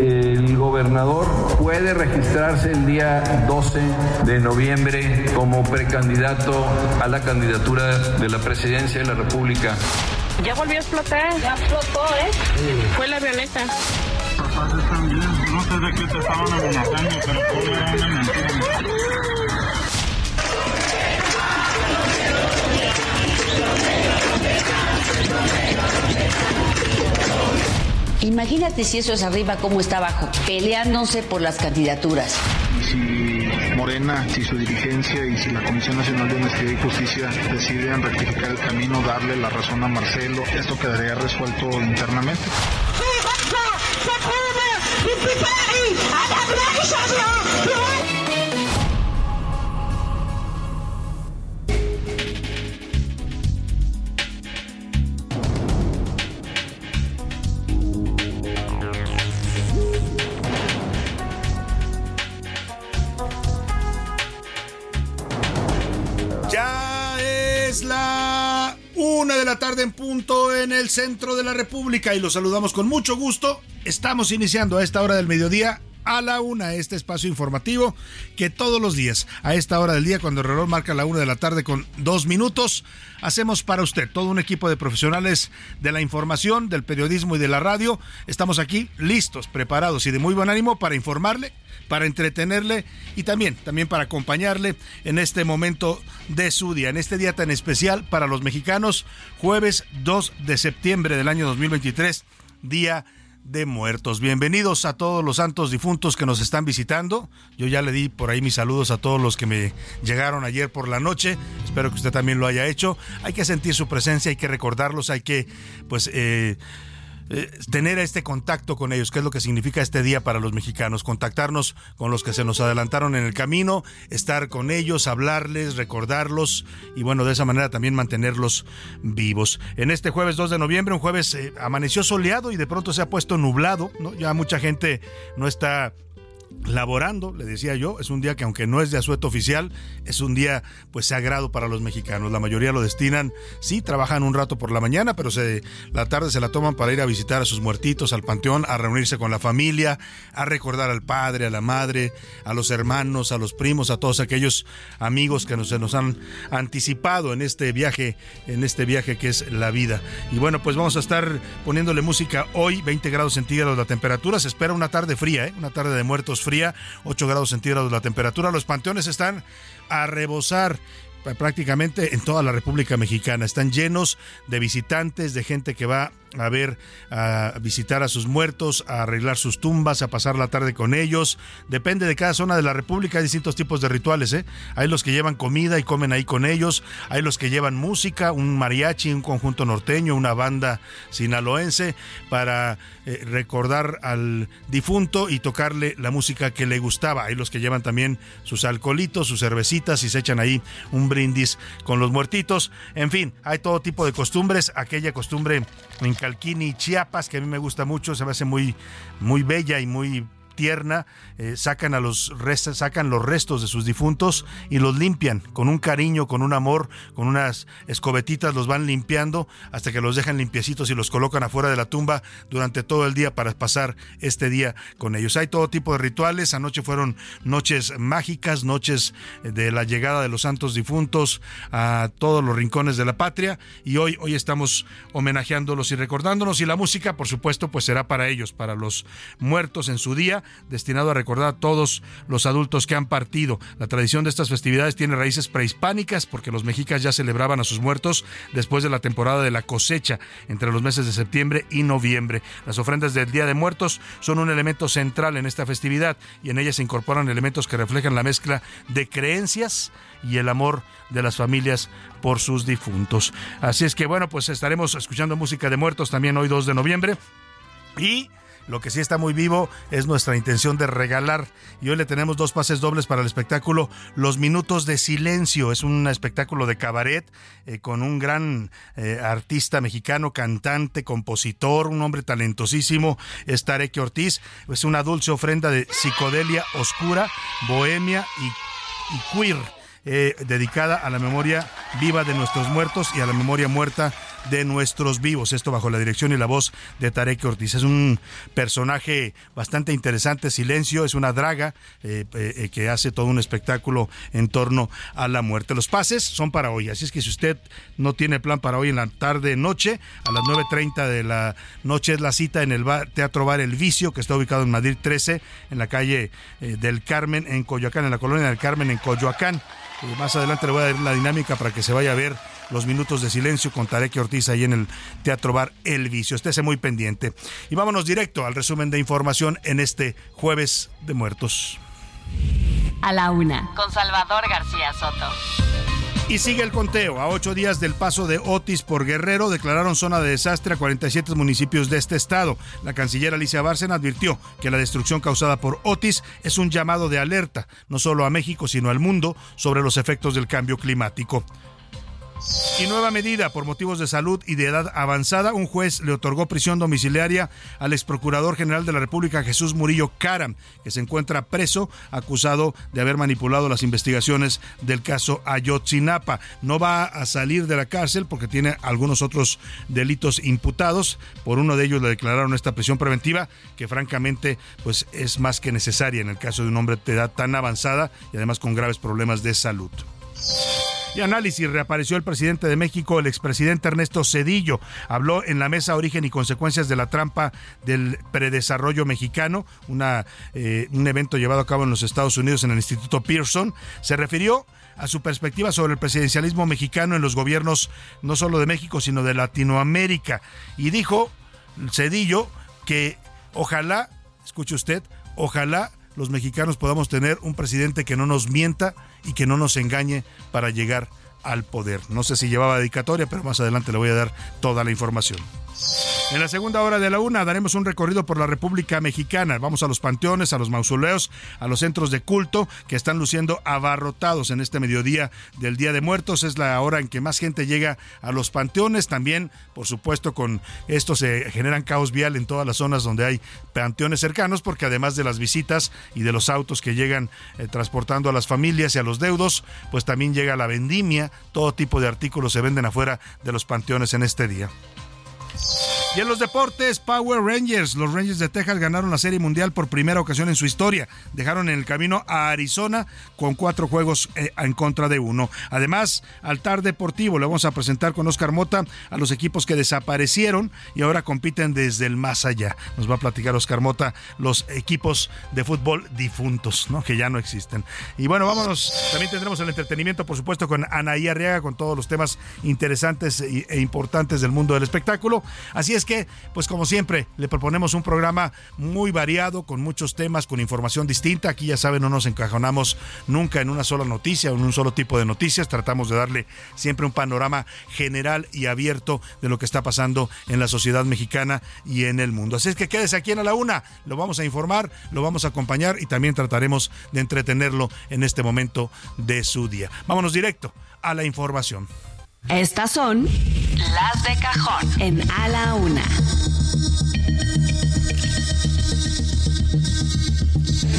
El gobernador puede registrarse el día 12 de noviembre como precandidato a la candidatura de la presidencia de la República. Ya volvió a explotar. Ya explotó, ¿eh? Fue la violeta. No sé de qué te estaban amenazando, pero era una mentira. Imagínate si eso es arriba, cómo está abajo, peleándose por las candidaturas. Si Morena, si su dirigencia y si la Comisión Nacional de Honestidad y Justicia deciden rectificar el camino, darle la razón a Marcelo, esto quedaría resuelto internamente. la una de la tarde en punto en el centro de la República y los saludamos con mucho gusto. Estamos iniciando a esta hora del mediodía a la una este espacio informativo que todos los días a esta hora del día cuando el reloj marca la una de la tarde con dos minutos hacemos para usted todo un equipo de profesionales de la información del periodismo y de la radio estamos aquí listos preparados y de muy buen ánimo para informarle para entretenerle y también también para acompañarle en este momento de su día en este día tan especial para los mexicanos jueves 2 de septiembre del año 2023 día de muertos. Bienvenidos a todos los santos difuntos que nos están visitando. Yo ya le di por ahí mis saludos a todos los que me llegaron ayer por la noche. Espero que usted también lo haya hecho. Hay que sentir su presencia, hay que recordarlos, hay que pues eh, eh, tener este contacto con ellos, que es lo que significa este día para los mexicanos, contactarnos con los que se nos adelantaron en el camino, estar con ellos, hablarles, recordarlos y bueno, de esa manera también mantenerlos vivos. En este jueves 2 de noviembre, un jueves eh, amaneció soleado y de pronto se ha puesto nublado, ¿no? Ya mucha gente no está laborando, le decía yo, es un día que aunque no es de asueto oficial, es un día pues sagrado para los mexicanos. La mayoría lo destinan, sí, trabajan un rato por la mañana, pero la tarde se la toman para ir a visitar a sus muertitos al panteón, a reunirse con la familia, a recordar al padre, a la madre, a los hermanos, a los primos, a todos aquellos amigos que nos, se nos han anticipado en este viaje, en este viaje que es la vida. Y bueno, pues vamos a estar poniéndole música hoy, 20 grados centígrados la temperatura, se espera una tarde fría, ¿eh? una tarde de muertos fría, 8 grados centígrados la temperatura. Los panteones están a rebosar prácticamente en toda la República Mexicana. Están llenos de visitantes, de gente que va a ver, a visitar a sus muertos, a arreglar sus tumbas, a pasar la tarde con ellos. Depende de cada zona de la República, hay distintos tipos de rituales. ¿eh? Hay los que llevan comida y comen ahí con ellos. Hay los que llevan música, un mariachi, un conjunto norteño, una banda sinaloense, para eh, recordar al difunto y tocarle la música que le gustaba. Hay los que llevan también sus alcoholitos, sus cervecitas y se echan ahí un brindis con los muertitos. En fin, hay todo tipo de costumbres. Aquella costumbre en Calquini, Chiapas, que a mí me gusta mucho, se me hace muy, muy bella y muy tierna, eh, sacan a los restos, sacan los restos de sus difuntos y los limpian con un cariño, con un amor, con unas escobetitas los van limpiando hasta que los dejan limpiecitos y los colocan afuera de la tumba durante todo el día para pasar este día con ellos. Hay todo tipo de rituales, anoche fueron noches mágicas, noches de la llegada de los santos difuntos a todos los rincones de la patria y hoy hoy estamos homenajeándolos y recordándonos y la música, por supuesto, pues será para ellos, para los muertos en su día, destinado a recordar a todos los adultos que han partido. La tradición de estas festividades tiene raíces prehispánicas porque los mexicas ya celebraban a sus muertos después de la temporada de la cosecha, entre los meses de septiembre y noviembre. Las ofrendas del Día de Muertos son un elemento central en esta festividad y en ellas se incorporan elementos que reflejan la mezcla de creencias y el amor de las familias por sus difuntos. Así es que bueno, pues estaremos escuchando música de muertos también hoy 2 de noviembre y lo que sí está muy vivo es nuestra intención de regalar. Y hoy le tenemos dos pases dobles para el espectáculo Los Minutos de Silencio. Es un espectáculo de cabaret eh, con un gran eh, artista mexicano, cantante, compositor, un hombre talentosísimo, es Tareque Ortiz. Es una dulce ofrenda de psicodelia oscura, bohemia y, y queer. Eh, dedicada a la memoria viva de nuestros muertos y a la memoria muerta de nuestros vivos. Esto bajo la dirección y la voz de Tarek Ortiz. Es un personaje bastante interesante, Silencio, es una draga eh, eh, que hace todo un espectáculo en torno a la muerte. Los pases son para hoy, así es que si usted no tiene plan para hoy en la tarde, noche, a las 9.30 de la noche es la cita en el Teatro Bar El Vicio, que está ubicado en Madrid 13, en la calle eh, del Carmen, en Coyoacán, en la colonia del Carmen, en Coyoacán. más adelante le voy a dar la dinámica para que se vaya a ver los minutos de silencio con Tarek Ortiz ahí en el Teatro Bar El Vicio. Estése muy pendiente. Y vámonos directo al resumen de información en este jueves de muertos. A la una, con Salvador García Soto. Y sigue el conteo. A ocho días del paso de Otis por Guerrero, declararon zona de desastre a 47 municipios de este estado. La canciller Alicia Bárcena advirtió que la destrucción causada por Otis es un llamado de alerta, no solo a México, sino al mundo, sobre los efectos del cambio climático. Y nueva medida, por motivos de salud y de edad avanzada, un juez le otorgó prisión domiciliaria al ex procurador general de la República, Jesús Murillo Caram, que se encuentra preso, acusado de haber manipulado las investigaciones del caso Ayotzinapa. No va a salir de la cárcel porque tiene algunos otros delitos imputados. Por uno de ellos le declararon esta prisión preventiva, que francamente pues, es más que necesaria en el caso de un hombre de edad tan avanzada y además con graves problemas de salud. Y análisis, reapareció el presidente de México, el expresidente Ernesto Cedillo. Habló en la mesa Origen y Consecuencias de la Trampa del Predesarrollo Mexicano, eh, un evento llevado a cabo en los Estados Unidos en el Instituto Pearson. Se refirió a su perspectiva sobre el presidencialismo mexicano en los gobiernos no solo de México, sino de Latinoamérica. Y dijo Cedillo que ojalá, escuche usted, ojalá los mexicanos podamos tener un presidente que no nos mienta y que no nos engañe para llegar al poder. No sé si llevaba dedicatoria, pero más adelante le voy a dar toda la información. En la segunda hora de la una daremos un recorrido por la República Mexicana. Vamos a los panteones, a los mausoleos, a los centros de culto que están luciendo abarrotados en este mediodía del Día de Muertos. Es la hora en que más gente llega a los panteones. También, por supuesto, con esto se generan caos vial en todas las zonas donde hay panteones cercanos, porque además de las visitas y de los autos que llegan eh, transportando a las familias y a los deudos, pues también llega la vendimia. Todo tipo de artículos se venden afuera de los panteones en este día. Y en los deportes, Power Rangers. Los Rangers de Texas ganaron la Serie Mundial por primera ocasión en su historia. Dejaron en el camino a Arizona con cuatro juegos eh, en contra de uno. Además, Altar Deportivo, le vamos a presentar con Oscar Mota a los equipos que desaparecieron y ahora compiten desde el más allá. Nos va a platicar Oscar Mota los equipos de fútbol difuntos, ¿no? que ya no existen. Y bueno, vámonos. También tendremos el entretenimiento, por supuesto, con Anaí Arriaga, con todos los temas interesantes e importantes del mundo del espectáculo. Así es es que, pues como siempre, le proponemos un programa muy variado, con muchos temas, con información distinta. Aquí ya saben, no nos encajonamos nunca en una sola noticia o en un solo tipo de noticias. Tratamos de darle siempre un panorama general y abierto de lo que está pasando en la sociedad mexicana y en el mundo. Así es que quédese aquí en A la Una. Lo vamos a informar, lo vamos a acompañar y también trataremos de entretenerlo en este momento de su día. Vámonos directo a la información. Estas son las de cajón en A la Una.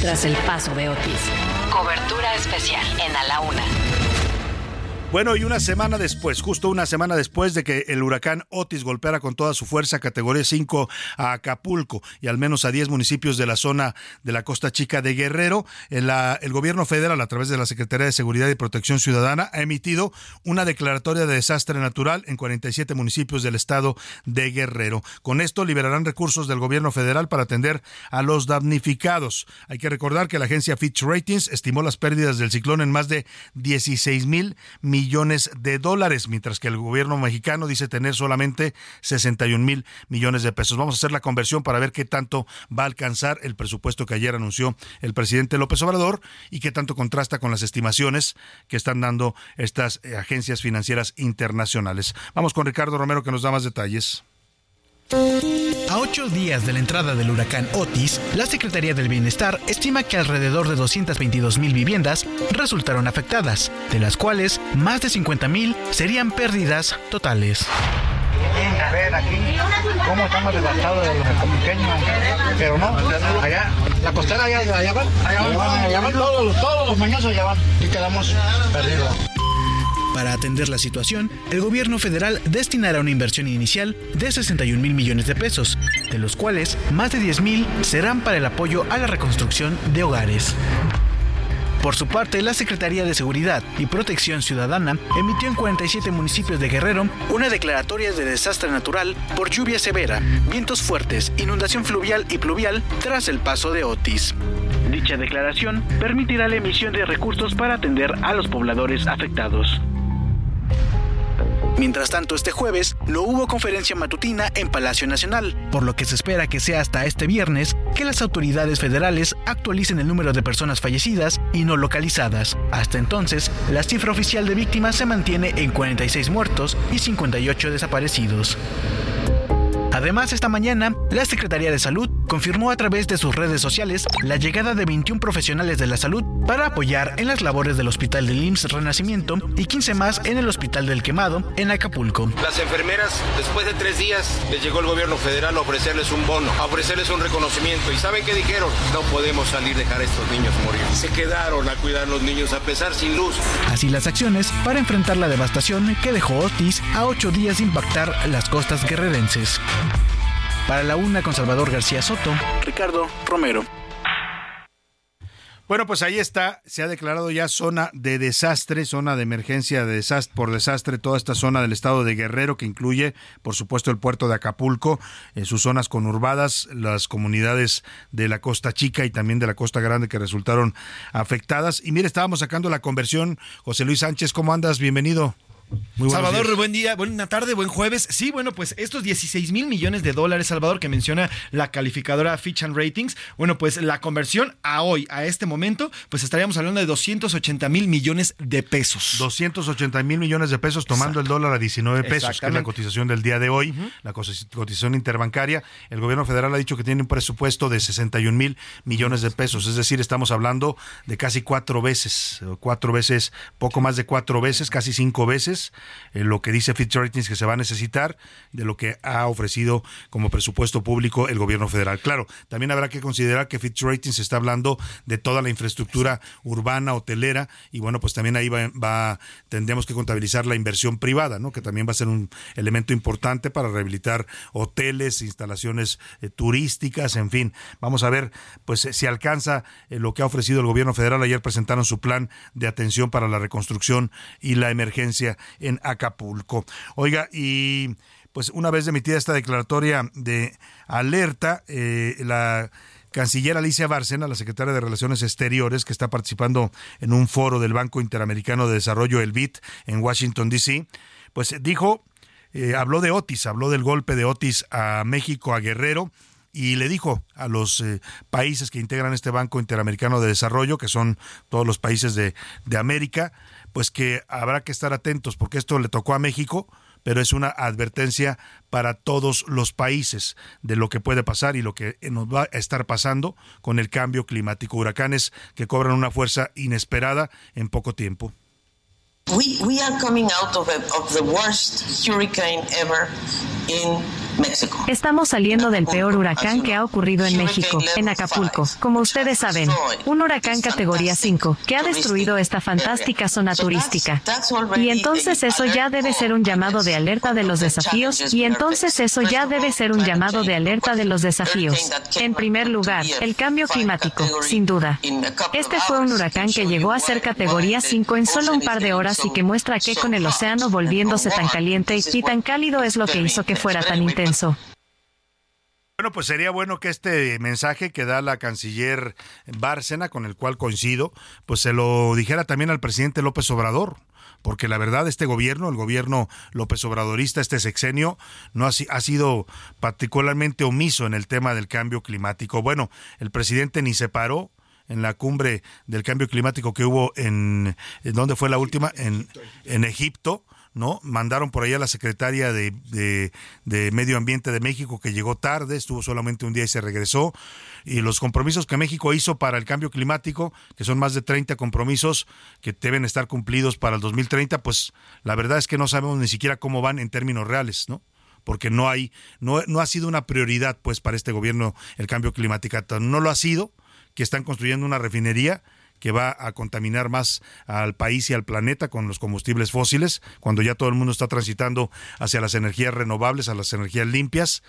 tras el paso de Otis. Cobertura especial en A la Una. Bueno, y una semana después, justo una semana después de que el huracán Otis golpeara con toda su fuerza categoría 5 a Acapulco y al menos a 10 municipios de la zona de la Costa Chica de Guerrero, el, el gobierno federal, a través de la Secretaría de Seguridad y Protección Ciudadana, ha emitido una declaratoria de desastre natural en 47 municipios del estado de Guerrero. Con esto liberarán recursos del gobierno federal para atender a los damnificados. Hay que recordar que la agencia Fitch Ratings estimó las pérdidas del ciclón en más de 16 mil millones millones de dólares, mientras que el gobierno mexicano dice tener solamente 61 mil millones de pesos. Vamos a hacer la conversión para ver qué tanto va a alcanzar el presupuesto que ayer anunció el presidente López Obrador y qué tanto contrasta con las estimaciones que están dando estas eh, agencias financieras internacionales. Vamos con Ricardo Romero que nos da más detalles. A ocho días de la entrada del huracán Otis, la Secretaría del Bienestar estima que alrededor de 222 mil viviendas resultaron afectadas, de las cuales más de 50 mil serían pérdidas totales. A ver aquí cómo estamos devastados de los pequeños, pero no, allá, la costera allá, allá van, allá van, allá van todos, todos los mañosos allá van y quedamos perdidos. Para atender la situación, el gobierno federal destinará una inversión inicial de 61 mil millones de pesos, de los cuales más de 10 mil serán para el apoyo a la reconstrucción de hogares. Por su parte, la Secretaría de Seguridad y Protección Ciudadana emitió en 47 municipios de Guerrero una declaratoria de desastre natural por lluvia severa, vientos fuertes, inundación fluvial y pluvial tras el paso de Otis. Dicha declaración permitirá la emisión de recursos para atender a los pobladores afectados. Mientras tanto, este jueves no hubo conferencia matutina en Palacio Nacional, por lo que se espera que sea hasta este viernes que las autoridades federales actualicen el número de personas fallecidas y no localizadas. Hasta entonces, la cifra oficial de víctimas se mantiene en 46 muertos y 58 desaparecidos. Además, esta mañana, la Secretaría de Salud confirmó a través de sus redes sociales la llegada de 21 profesionales de la salud para apoyar en las labores del Hospital del IMSS Renacimiento y 15 más en el Hospital del Quemado, en Acapulco. Las enfermeras, después de tres días, les llegó el gobierno federal a ofrecerles un bono, a ofrecerles un reconocimiento. ¿Y saben qué dijeron? No podemos salir dejar a estos niños morir. Se quedaron a cuidar a los niños a pesar sin luz. Así las acciones para enfrentar la devastación que dejó Otis a ocho días de impactar las costas guerrerenses. Para la una con Salvador García Soto, Ricardo Romero. Bueno, pues ahí está, se ha declarado ya zona de desastre, zona de emergencia de desastre, por desastre, toda esta zona del estado de Guerrero, que incluye, por supuesto, el puerto de Acapulco, en sus zonas conurbadas, las comunidades de la Costa Chica y también de la Costa Grande que resultaron afectadas. Y mire, estábamos sacando la conversión. José Luis Sánchez, ¿cómo andas? Bienvenido. Salvador, buen día, buena tarde, buen jueves. Sí, bueno, pues estos 16 mil millones de dólares, Salvador, que menciona la calificadora Fitch and Ratings, bueno, pues la conversión a hoy, a este momento, pues estaríamos hablando de 280 mil millones de pesos. 280 mil millones de pesos, tomando el dólar a 19 pesos, que es la cotización del día de hoy, la cotización interbancaria. El gobierno federal ha dicho que tiene un presupuesto de 61 mil millones de pesos, es decir, estamos hablando de casi cuatro veces, cuatro veces, poco más de cuatro veces, casi cinco veces eh, lo que dice Fitch Ratings que se va a necesitar de lo que ha ofrecido como presupuesto público el gobierno federal. Claro, también habrá que considerar que Fitch Ratings está hablando de toda la infraestructura urbana, hotelera, y bueno, pues también ahí va, tendremos que contabilizar la inversión privada, ¿no? Que también va a ser un elemento importante para rehabilitar hoteles, instalaciones eh, turísticas, en fin. Vamos a ver, pues si alcanza eh, lo que ha ofrecido el gobierno federal. Ayer presentaron su plan de atención para la reconstrucción y la emergencia en Acapulco. Oiga, y pues una vez emitida esta declaratoria de alerta, eh, la canciller Alicia Bárcena, la secretaria de Relaciones Exteriores, que está participando en un foro del Banco Interamericano de Desarrollo, el BIT, en Washington, D.C., pues dijo, eh, habló de Otis, habló del golpe de Otis a México, a Guerrero, y le dijo a los eh, países que integran este Banco Interamericano de Desarrollo, que son todos los países de, de América, pues que habrá que estar atentos porque esto le tocó a México, pero es una advertencia para todos los países de lo que puede pasar y lo que nos va a estar pasando con el cambio climático. Huracanes que cobran una fuerza inesperada en poco tiempo. We, we are coming out of, the worst hurricane ever in Estamos saliendo del peor huracán que ha ocurrido en México, en Acapulco, como ustedes saben. Un huracán categoría 5, que ha destruido esta fantástica zona turística. Y entonces eso ya debe ser un llamado de alerta de los desafíos, y entonces eso ya debe ser un llamado de alerta de los desafíos. En primer lugar, el cambio climático, sin duda. Este fue un huracán que llegó a ser categoría 5 en solo un par de horas y que muestra que con el océano volviéndose tan caliente y tan cálido es lo que hizo que fuera tan intenso. Bueno, pues sería bueno que este mensaje que da la canciller Bárcena, con el cual coincido, pues se lo dijera también al presidente López Obrador porque la verdad este gobierno, el gobierno López Obradorista, este sexenio, no ha, ha, sido particularmente omiso en el tema del cambio climático. Bueno, el presidente ni se paró en la cumbre del cambio climático que hubo en, ¿en ¿dónde fue la última? En, en Egipto ¿no? Mandaron por ahí a la secretaria de, de, Medio Ambiente de México que llegó tarde, estuvo solamente un día y se regresó. Y los compromisos que México hizo para el cambio climático, que son más de 30 compromisos que deben estar cumplidos para el 2030, pues la verdad es que no sabemos ni siquiera cómo van en términos reales, ¿no? porque no hay no, no ha sido una prioridad pues para este gobierno el cambio climático no lo ha sido que están construyendo una refinería que va a contaminar más al país y al planeta con los combustibles fósiles, cuando ya todo el mundo está transitando hacia las energías renovables, a las energías limpias,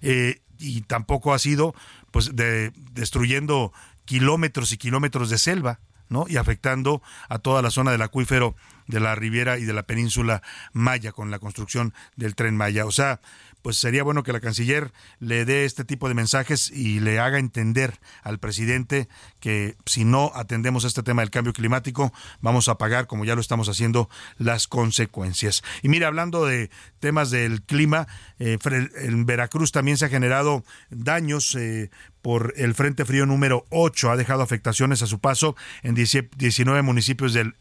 eh, y tampoco ha sido pues de, destruyendo kilómetros y kilómetros de selva, ¿no? y afectando a toda la zona del acuífero de la Riviera y de la península Maya con la construcción del tren Maya. O sea, pues sería bueno que la canciller le dé este tipo de mensajes y le haga entender al presidente que si no atendemos este tema del cambio climático, vamos a pagar, como ya lo estamos haciendo, las consecuencias. Y mira, hablando de temas del clima, eh, en Veracruz también se ha generado daños eh, por el Frente Frío número 8. Ha dejado afectaciones a su paso en 19 municipios del,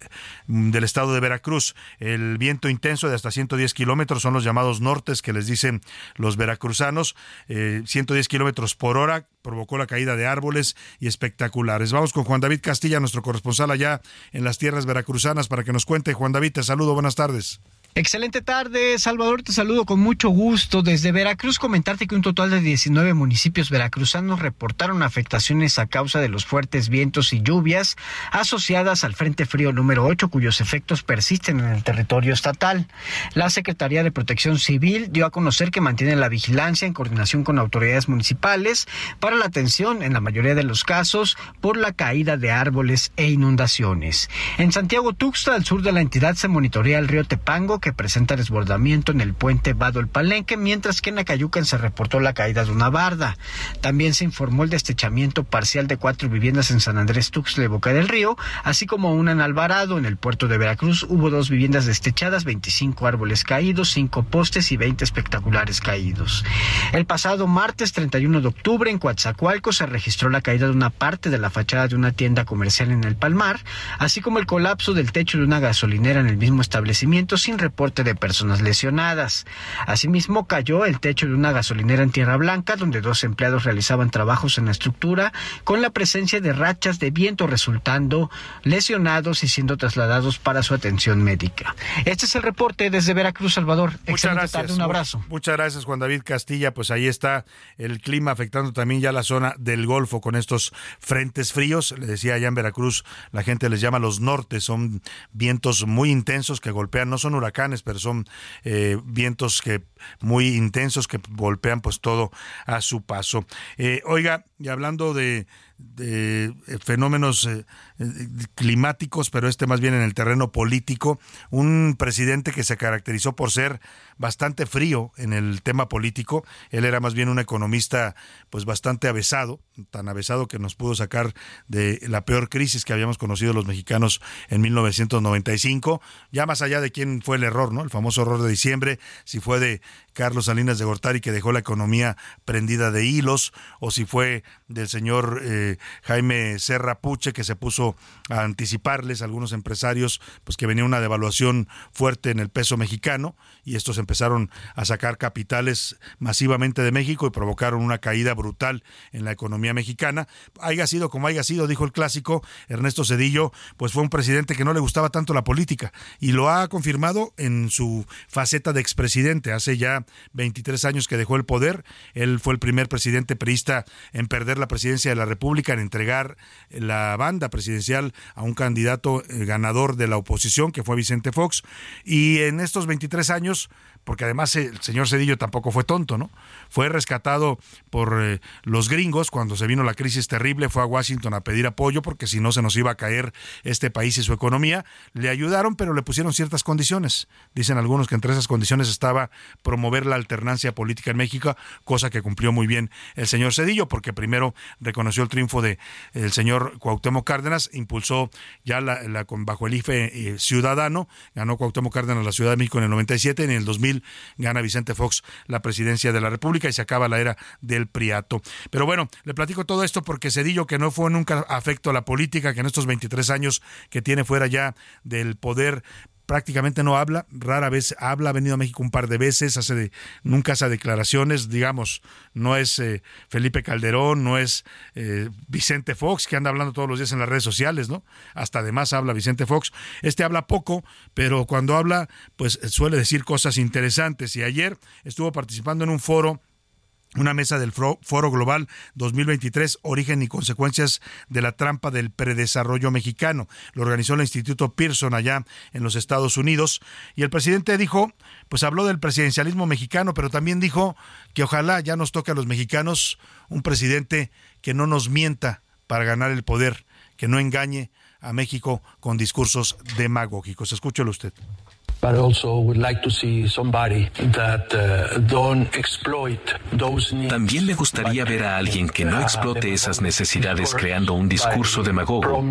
del estado de Veracruz. El viento intenso de hasta 110 kilómetros son los llamados nortes que les dicen los veracruzanos. 110 eh, kilómetros por hora provocó la caída de árboles y espectaculares. Vamos con Juan David Castilla, nuestro corresponsal allá en las tierras veracruzanas, para que nos cuente. Juan David, te saludo. Buenas tardes. Excelente tarde, Salvador, te saludo con mucho gusto. Desde Veracruz comentarte que un total de 19 municipios veracruzanos reportaron afectaciones a causa de los fuertes vientos y lluvias asociadas al Frente Frío número 8, cuyos efectos persisten en el territorio estatal. La Secretaría de Protección Civil dio a conocer que mantiene la vigilancia en coordinación con autoridades municipales para la atención, en la mayoría de los casos, por la caída de árboles e inundaciones. En Santiago Tuxtla, al sur de la entidad, se monitorea el río Tepango, que presenta desbordamiento en el puente Vado el Palenque, mientras que en Acayucan se reportó la caída de una barda. También se informó el destechamiento parcial de cuatro viviendas en San Andrés Tuxtla Boca del Río, así como una en Alvarado, en el puerto de Veracruz. Hubo dos viviendas destechadas, 25 árboles caídos, cinco postes y 20 espectaculares caídos. El pasado martes 31 de octubre en Coatzacoalco se registró la caída de una parte de la fachada de una tienda comercial en el Palmar, así como el colapso del techo de una gasolinera en el mismo establecimiento sin reporte de personas lesionadas. Asimismo, cayó el techo de una gasolinera en Tierra Blanca, donde dos empleados realizaban trabajos en la estructura, con la presencia de rachas de viento resultando lesionados y siendo trasladados para su atención médica. Este es el reporte desde Veracruz, Salvador. Muchas gracias. Un abrazo. Muchas gracias, Juan David Castilla. Pues ahí está el clima afectando también ya la zona del Golfo con estos frentes fríos. Le decía allá en Veracruz, la gente les llama los nortes, son vientos muy intensos que golpean, no son huracanes pero son eh, vientos que muy intensos que golpean pues todo a su paso. Eh, oiga, y hablando de, eh, fenómenos eh, climáticos, pero este más bien en el terreno político, un presidente que se caracterizó por ser bastante frío en el tema político, él era más bien un economista pues bastante avesado, tan avesado que nos pudo sacar de la peor crisis que habíamos conocido los mexicanos en 1995, ya más allá de quién fue el error, ¿no? El famoso error de diciembre, si fue de Carlos Salinas de Gortari que dejó la economía prendida de hilos o si fue del señor Jaime Serra Puche, que se puso a anticiparles a algunos empresarios, pues que venía una devaluación fuerte en el peso mexicano y estos empezaron a sacar capitales masivamente de México y provocaron una caída brutal en la economía mexicana. Haya sido como haya sido, dijo el clásico Ernesto Cedillo, pues fue un presidente que no le gustaba tanto la política y lo ha confirmado en su faceta de expresidente. Hace ya 23 años que dejó el poder. Él fue el primer presidente perista en perder la presidencia de la República, en entregar la banda presidencial a un candidato eh, ganador de la oposición, que fue Vicente Fox. Y en estos 23 años, porque además el señor Cedillo tampoco fue tonto, ¿no? Fue rescatado por eh, los gringos cuando se vino la crisis terrible, fue a Washington a pedir apoyo porque si no se nos iba a caer este país y su economía. Le ayudaron, pero le pusieron ciertas condiciones. Dicen algunos que entre esas condiciones estaba promover la alternancia política en México, cosa que cumplió muy bien el señor Cedillo, porque primero reconoció el triunfo de el señor Cuauhtémoc Cárdenas, impulsó ya la, bajo el IFE eh, ciudadano, ganó Cuauhtémoc Cárdenas la Ciudad de México en el 97, en el 2000 gana Vicente Fox la presidencia de la República y se acaba la era del Priato. Pero bueno, le platico todo esto porque Cedillo, que no fue nunca afecto a la política, que en estos 23 años que tiene fuera ya del poder prácticamente no habla, rara vez habla, ha venido a México un par de veces, hace de, nunca hace declaraciones, digamos, no es eh, Felipe Calderón, no es eh, Vicente Fox, que anda hablando todos los días en las redes sociales, ¿no? Hasta además habla Vicente Fox. Este habla poco, pero cuando habla, pues suele decir cosas interesantes. Y ayer estuvo participando en un foro una mesa del Foro Global 2023, Origen y Consecuencias de la Trampa del Predesarrollo Mexicano. Lo organizó el Instituto Pearson allá en los Estados Unidos. Y el presidente dijo, pues habló del presidencialismo mexicano, pero también dijo que ojalá ya nos toque a los mexicanos un presidente que no nos mienta para ganar el poder, que no engañe a México con discursos demagógicos. Escúchelo usted. También me gustaría ver a alguien que no explote esas necesidades creando un discurso demagogo,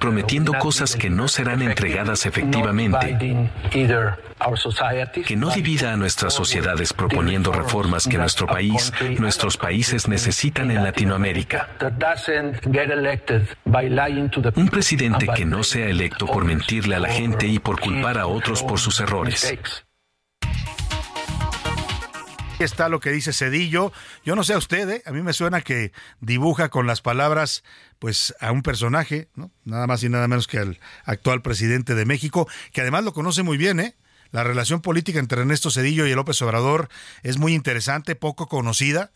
prometiendo cosas que no serán entregadas efectivamente, que no divida a nuestras sociedades proponiendo reformas que nuestro país, nuestros países necesitan en Latinoamérica. Un presidente que no sea electo por mentirle a la gente y por culpar a otros por sus errores. Está lo que dice Cedillo. Yo no sé a usted, ¿eh? a mí me suena que dibuja con las palabras pues a un personaje, ¿no? nada más y nada menos que al actual presidente de México, que además lo conoce muy bien, ¿eh? La relación política entre Ernesto Cedillo y López Obrador es muy interesante, poco conocida,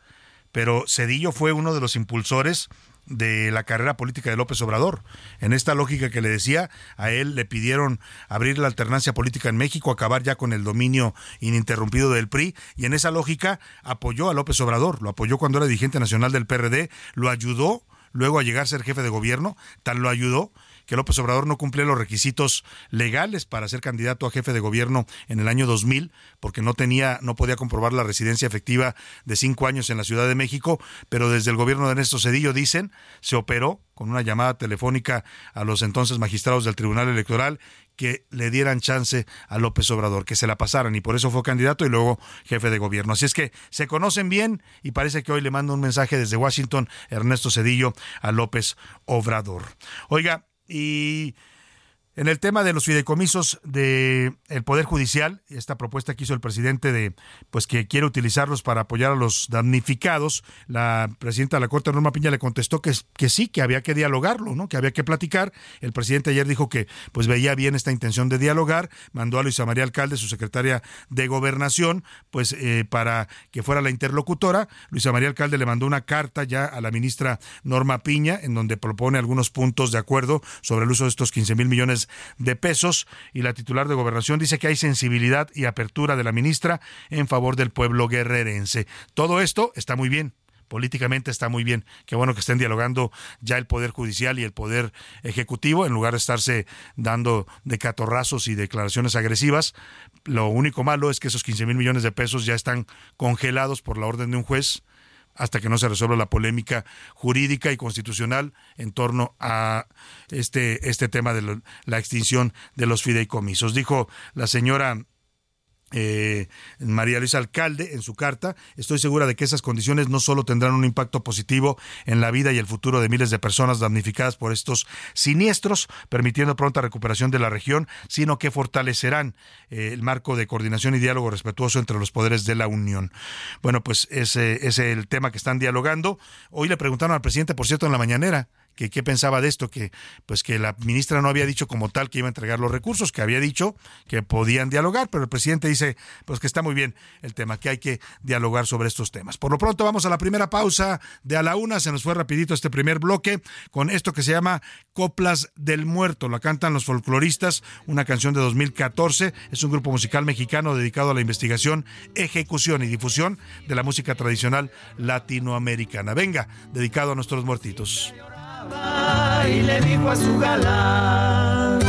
pero Cedillo fue uno de los impulsores de la carrera política de López Obrador. En esta lógica que le decía, a él le pidieron abrir la alternancia política en México, acabar ya con el dominio ininterrumpido del PRI, y en esa lógica apoyó a López Obrador, lo apoyó cuando era dirigente nacional del PRD, lo ayudó luego a llegar a ser jefe de gobierno, tal lo ayudó que López Obrador no cumplía los requisitos legales para ser candidato a jefe de gobierno en el año 2000, porque no tenía, no podía comprobar la residencia efectiva de cinco años en la Ciudad de México, pero desde el gobierno de Ernesto Cedillo dicen se operó con una llamada telefónica a los entonces magistrados del Tribunal Electoral que le dieran chance a López Obrador, que se la pasaran y por eso fue candidato y luego jefe de gobierno. Así es que se conocen bien y parece que hoy le manda un mensaje desde Washington Ernesto Cedillo a López Obrador. Oiga, y en el tema de los fideicomisos del el Poder Judicial, esta propuesta que hizo el presidente de pues que quiere utilizarlos para apoyar a los damnificados, la presidenta de la Corte, Norma Piña, le contestó que, que sí, que había que dialogarlo, ¿no? que había que platicar. El presidente ayer dijo que pues veía bien esta intención de dialogar, mandó a Luisa María Alcalde, su secretaria de Gobernación, pues eh, para que fuera la interlocutora. Luisa María Alcalde le mandó una carta ya a la ministra Norma Piña, en donde propone algunos puntos de acuerdo sobre el uso de estos 15 mil millones de pesos y la titular de gobernación dice que hay sensibilidad y apertura de la ministra en favor del pueblo guerrerense. Todo esto está muy bien políticamente está muy bien. Qué bueno que estén dialogando ya el Poder Judicial y el Poder Ejecutivo, en lugar de estarse dando de catorrazos y declaraciones agresivas. Lo único malo es que esos 15 mil millones de pesos ya están congelados por la orden de un juez hasta que no se resuelva la polémica jurídica y constitucional en torno a este, este tema de la extinción de los fideicomisos. Dijo la señora eh, María Luisa Alcalde en su carta. Estoy segura de que esas condiciones no solo tendrán un impacto positivo en la vida y el futuro de miles de personas damnificadas por estos siniestros, permitiendo pronta recuperación de la región, sino que fortalecerán eh, el marco de coordinación y diálogo respetuoso entre los poderes de la Unión. Bueno, pues ese es el tema que están dialogando. Hoy le preguntaron al presidente, por cierto, en la mañanera, que qué pensaba de esto, que pues que la ministra no había dicho como tal que iba a entregar los recursos, que había dicho que podían dialogar, pero el presidente dice pues que está muy bien el tema, que hay que dialogar sobre estos temas. Por lo pronto vamos a la primera pausa de a la una, se nos fue rapidito este primer bloque con esto que se llama Coplas del Muerto, la cantan los folcloristas, una canción de 2014, es un grupo musical mexicano dedicado a la investigación, ejecución y difusión de la música tradicional latinoamericana. Venga, dedicado a nuestros muertitos. Y le dijo a su galán.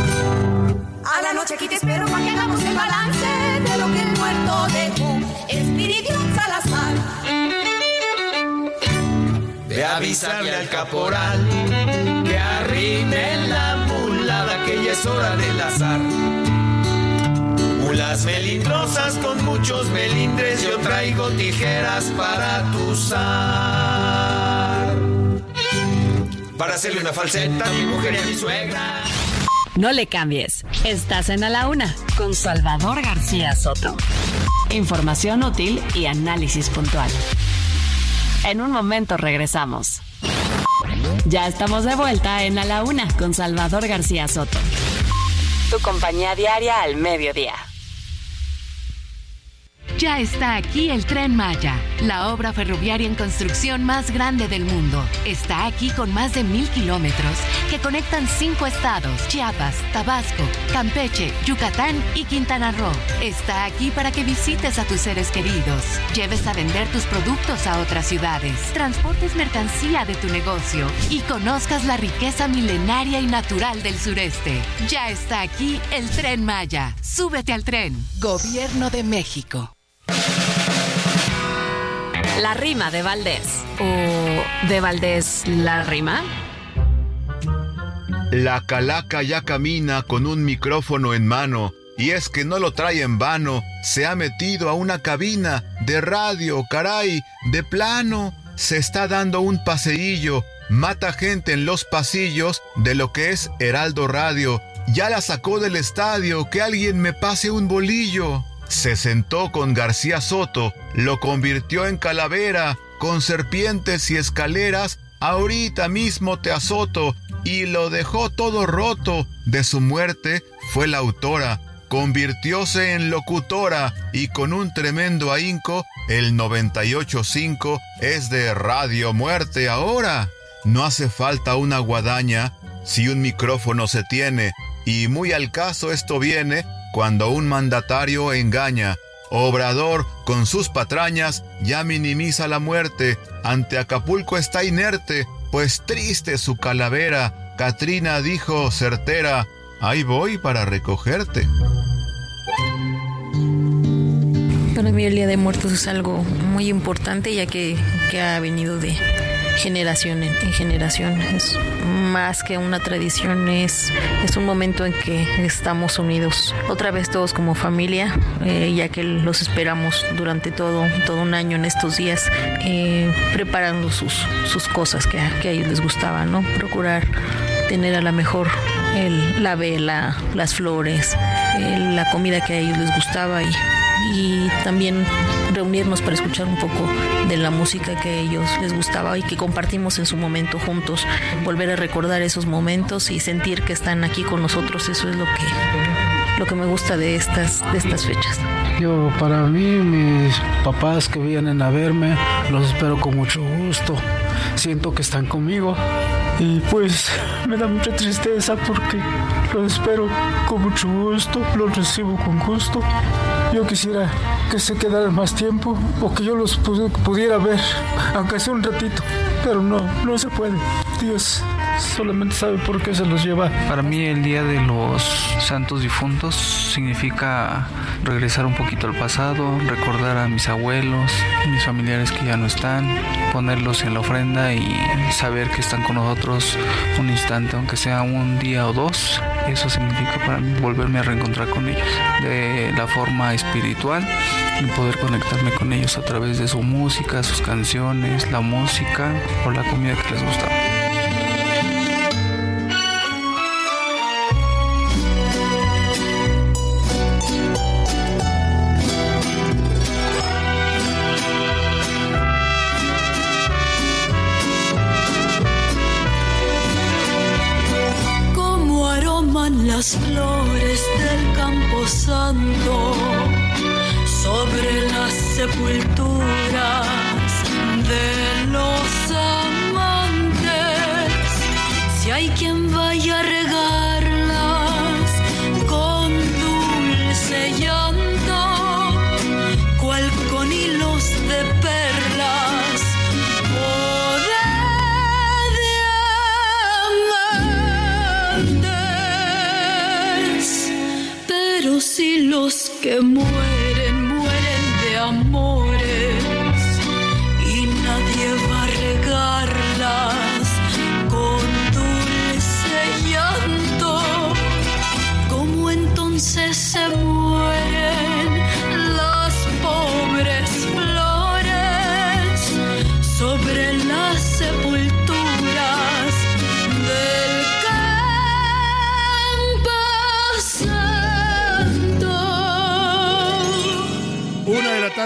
A la noche aquí te espero para que hagamos el balance de lo que el muerto dejó. Espíritu Salazar. De avisarle al caporal que arrime la mulada que ya es hora del azar. Mulas melindrosas con muchos melindres, yo traigo tijeras para tu Para hacerle una falseta a mi mujer y a mi suegra. No le cambies. Estás en A la Una con Salvador García Soto. Información útil y análisis puntual. En un momento regresamos. Ya estamos de vuelta en A la Una con Salvador García Soto. Tu compañía diaria al mediodía. Ya está aquí el tren Maya, la obra ferroviaria en construcción más grande del mundo. Está aquí con más de mil kilómetros que conectan cinco estados, Chiapas, Tabasco, Campeche, Yucatán y Quintana Roo. Está aquí para que visites a tus seres queridos, lleves a vender tus productos a otras ciudades, transportes mercancía de tu negocio y conozcas la riqueza milenaria y natural del sureste. Ya está aquí el tren Maya. Súbete al tren. Gobierno de México. La rima de Valdés. ¿O de Valdés la rima? La calaca ya camina con un micrófono en mano. Y es que no lo trae en vano, se ha metido a una cabina de radio, caray, de plano. Se está dando un paseillo, mata gente en los pasillos de lo que es Heraldo Radio. Ya la sacó del estadio, que alguien me pase un bolillo. Se sentó con García Soto, lo convirtió en calavera, con serpientes y escaleras, ahorita mismo te azoto, y lo dejó todo roto. De su muerte fue la autora, convirtióse en locutora, y con un tremendo ahínco, el 98.5 es de Radio Muerte ahora. No hace falta una guadaña si un micrófono se tiene, y muy al caso esto viene cuando un mandatario engaña. Obrador, con sus patrañas, ya minimiza la muerte. Ante Acapulco está inerte, pues triste su calavera. Katrina dijo certera, ahí voy para recogerte. Para mí el Día de Muertos es algo muy importante ya que, que ha venido de, generación en, generación. Es más que una tradición, es, es un momento en que estamos unidos otra vez todos como familia, eh, ya que los esperamos durante todo, todo un año en estos días, eh, preparando sus, sus cosas que, que, a ellos les gustaban, ¿no? Procurar tener a la mejor el, la vela, las flores, la comida que a ellos les gustaba y y también reunirnos para escuchar un poco de la música que a ellos les gustaba y que compartimos en su momento juntos, volver a recordar esos momentos y sentir que están aquí con nosotros, eso es lo que lo que me gusta de estas de estas fechas. Yo para mí mis papás que vienen a verme los espero con mucho gusto. Siento que están conmigo y pues me da mucha tristeza porque los espero con mucho gusto, los recibo con gusto. Yo quisiera que se quedaran más tiempo o que yo los pudiera ver, aunque sea un ratito, pero no, no se puede. Dios solamente sabe por qué se los lleva. Para mí el Día de los Santos Difuntos significa regresar un poquito al pasado, recordar a mis abuelos, mis familiares que ya no están, ponerlos en la ofrenda y saber que están con nosotros un instante, aunque sea un día o dos. Eso significa para mí volverme a reencontrar con ellos de la forma espiritual y poder conectarme con ellos a través de su música, sus canciones, la música o la comida que les gustaba. Sepulturas de los amantes. Si hay quien vaya a regarlas con dulce llanto, cual con hilos de perlas. o de diamantes. Pero si los que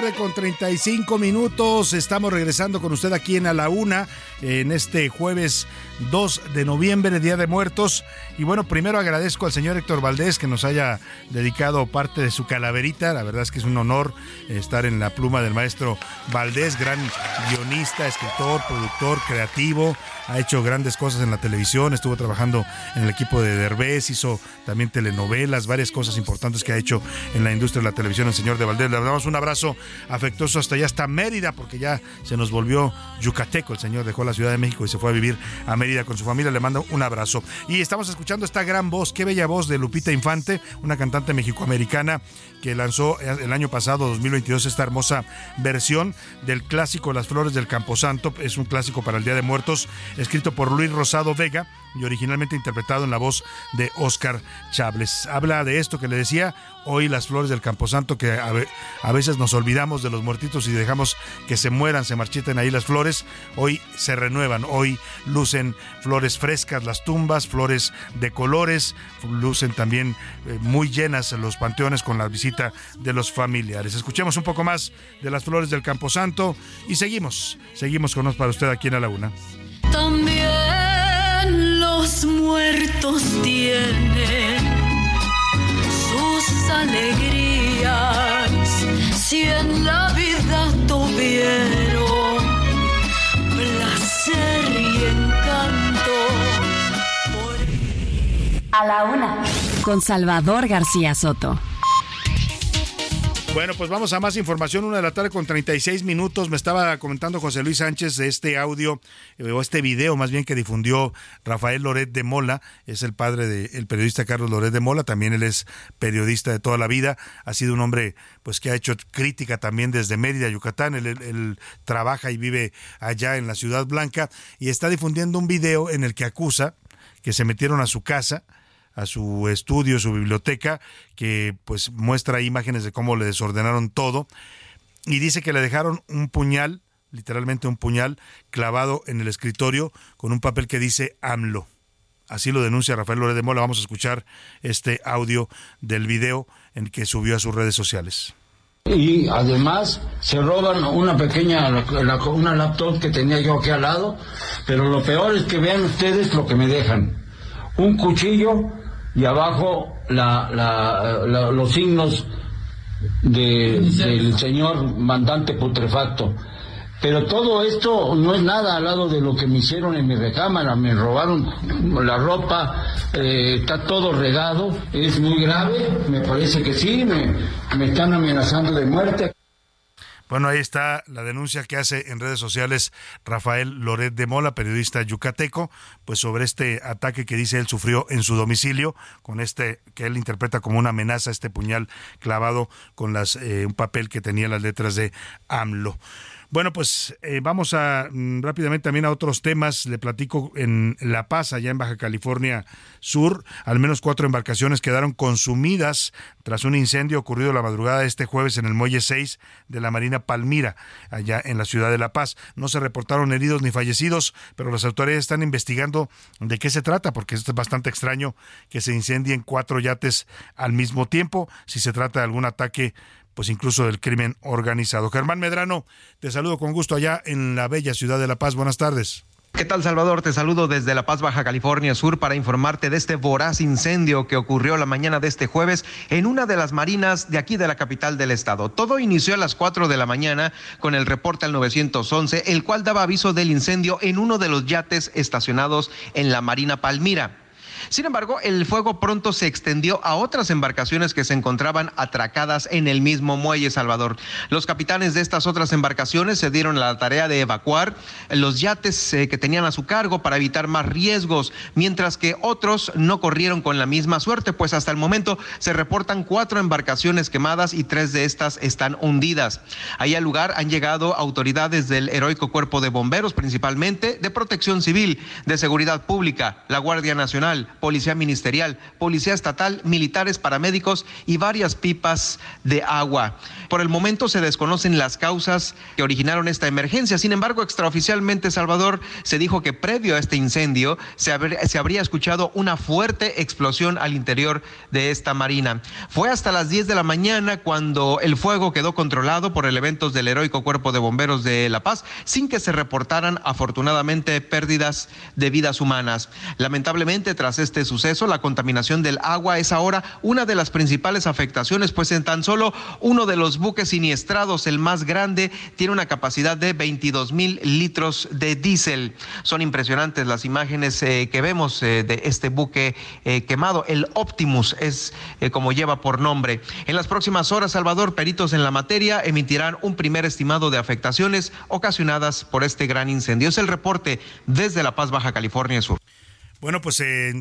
tarde con 35 minutos. Estamos regresando con usted aquí en A la Una, en este jueves 2 de noviembre, Día de Muertos. Y bueno, primero agradezco al señor Héctor Valdés que nos haya dedicado parte de su calaverita. La verdad es que es un honor estar en la pluma del maestro Valdés, gran guionista, escritor, productor, creativo. Ha hecho grandes cosas en la televisión, estuvo trabajando en el equipo de Derbez, hizo también telenovelas, varias cosas importantes que ha hecho en la industria de la televisión el señor de Valdés. Le damos un abrazo afectuoso hasta allá, hasta Mérida, porque ya se nos volvió yucateco. El señor dejó la Ciudad de México y se fue a vivir a Mérida con su familia. Le mando un abrazo. Y estamos escuchando esta gran voz, qué bella voz de Lupita Infante, una cantante mexicoamericana que lanzó el año pasado, 2022, esta hermosa versión del clásico Las Flores del Camposanto. Es un clásico para el Día de Muertos, escrito por Luis Rosado Vega y originalmente interpretado en la voz de Oscar Chables. Habla de esto que le decía, hoy las flores del Camposanto, que a, ve- a veces nos olvidamos de los muertitos y dejamos que se mueran, se marchiten ahí las flores, hoy se renuevan, hoy lucen flores frescas las tumbas, flores de colores, lucen también eh, muy llenas los panteones con la visita de los familiares. Escuchemos un poco más de las flores del Camposanto y seguimos, seguimos con nos para usted aquí en la laguna. Los muertos tienen sus alegrías. Si en la vida tuvieron placer y encanto. A la una. Con Salvador García Soto. Bueno, pues vamos a más información. Una de la tarde con 36 minutos. Me estaba comentando José Luis Sánchez de este audio, eh, o este video más bien que difundió Rafael Loret de Mola. Es el padre del periodista Carlos Loret de Mola. También él es periodista de toda la vida. Ha sido un hombre pues que ha hecho crítica también desde Mérida, Yucatán. Él, él- él trabaja y vive allá en la Ciudad Blanca y está difundiendo un video en el que acusa que se metieron a su casa a su estudio, su biblioteca, que pues muestra imágenes de cómo le desordenaron todo y dice que le dejaron un puñal, literalmente un puñal clavado en el escritorio con un papel que dice AMLO. Así lo denuncia Rafael Lore de Mola. Vamos a escuchar este audio del video en que subió a sus redes sociales. Y además se roban una pequeña, una laptop que tenía yo aquí al lado, pero lo peor es que vean ustedes lo que me dejan. Un cuchillo y abajo la- la- la- los signos de- del señor mandante putrefacto. Pero todo esto no es nada al lado de lo que me hicieron en mi recámara. Me robaron la ropa, eh, está todo regado. Es muy grave, me parece que sí, me, me están amenazando de muerte. Bueno, ahí está la denuncia que hace en redes sociales Rafael Loret de Mola, periodista yucateco, pues sobre este ataque que dice él sufrió en su domicilio, con este que él interpreta como una amenaza, este puñal clavado con las eh, un papel que tenía las letras de AMLO. Bueno, pues eh, vamos a mm, rápidamente también a otros temas. Le platico en La Paz, allá en Baja California Sur, al menos cuatro embarcaciones quedaron consumidas tras un incendio ocurrido la madrugada de este jueves en el muelle 6 de la Marina Palmira, allá en la ciudad de La Paz. No se reportaron heridos ni fallecidos, pero las autoridades están investigando de qué se trata, porque es bastante extraño que se incendien cuatro yates al mismo tiempo, si se trata de algún ataque pues incluso del crimen organizado. Germán Medrano, te saludo con gusto allá en la bella ciudad de La Paz. Buenas tardes. ¿Qué tal Salvador? Te saludo desde La Paz, Baja California Sur para informarte de este voraz incendio que ocurrió la mañana de este jueves en una de las marinas de aquí de la capital del estado. Todo inició a las 4 de la mañana con el reporte al 911, el cual daba aviso del incendio en uno de los yates estacionados en la Marina Palmira. Sin embargo, el fuego pronto se extendió a otras embarcaciones que se encontraban atracadas en el mismo muelle Salvador. Los capitanes de estas otras embarcaciones se dieron la tarea de evacuar los yates eh, que tenían a su cargo para evitar más riesgos, mientras que otros no corrieron con la misma suerte, pues hasta el momento se reportan cuatro embarcaciones quemadas y tres de estas están hundidas. Ahí al lugar han llegado autoridades del heroico cuerpo de bomberos, principalmente de protección civil, de seguridad pública, la Guardia Nacional, Policía Ministerial, Policía Estatal, militares, paramédicos y varias pipas de agua. Por el momento se desconocen las causas que originaron esta emergencia. Sin embargo, extraoficialmente, Salvador, se dijo que previo a este incendio se, habría escuchado una fuerte explosión al interior de esta marina. Fue hasta las 10 de la mañana cuando el fuego quedó controlado por elementos del heroico Cuerpo de Bomberos de La Paz, sin que se reportaran afortunadamente pérdidas de vidas humanas. Lamentablemente, tras este suceso, la contaminación del agua es ahora una de las principales afectaciones, pues en tan solo uno de los buques siniestrados, el más grande, tiene una capacidad de 22 mil litros de diésel. Son impresionantes las imágenes eh, que vemos eh, de este buque eh, quemado. El Optimus es como lleva por nombre. En las próximas horas, Salvador, peritos en la materia emitirán un primer estimado de afectaciones ocasionadas por este gran incendio. Es el reporte desde La Paz, Baja California Sur. Bueno, pues eh,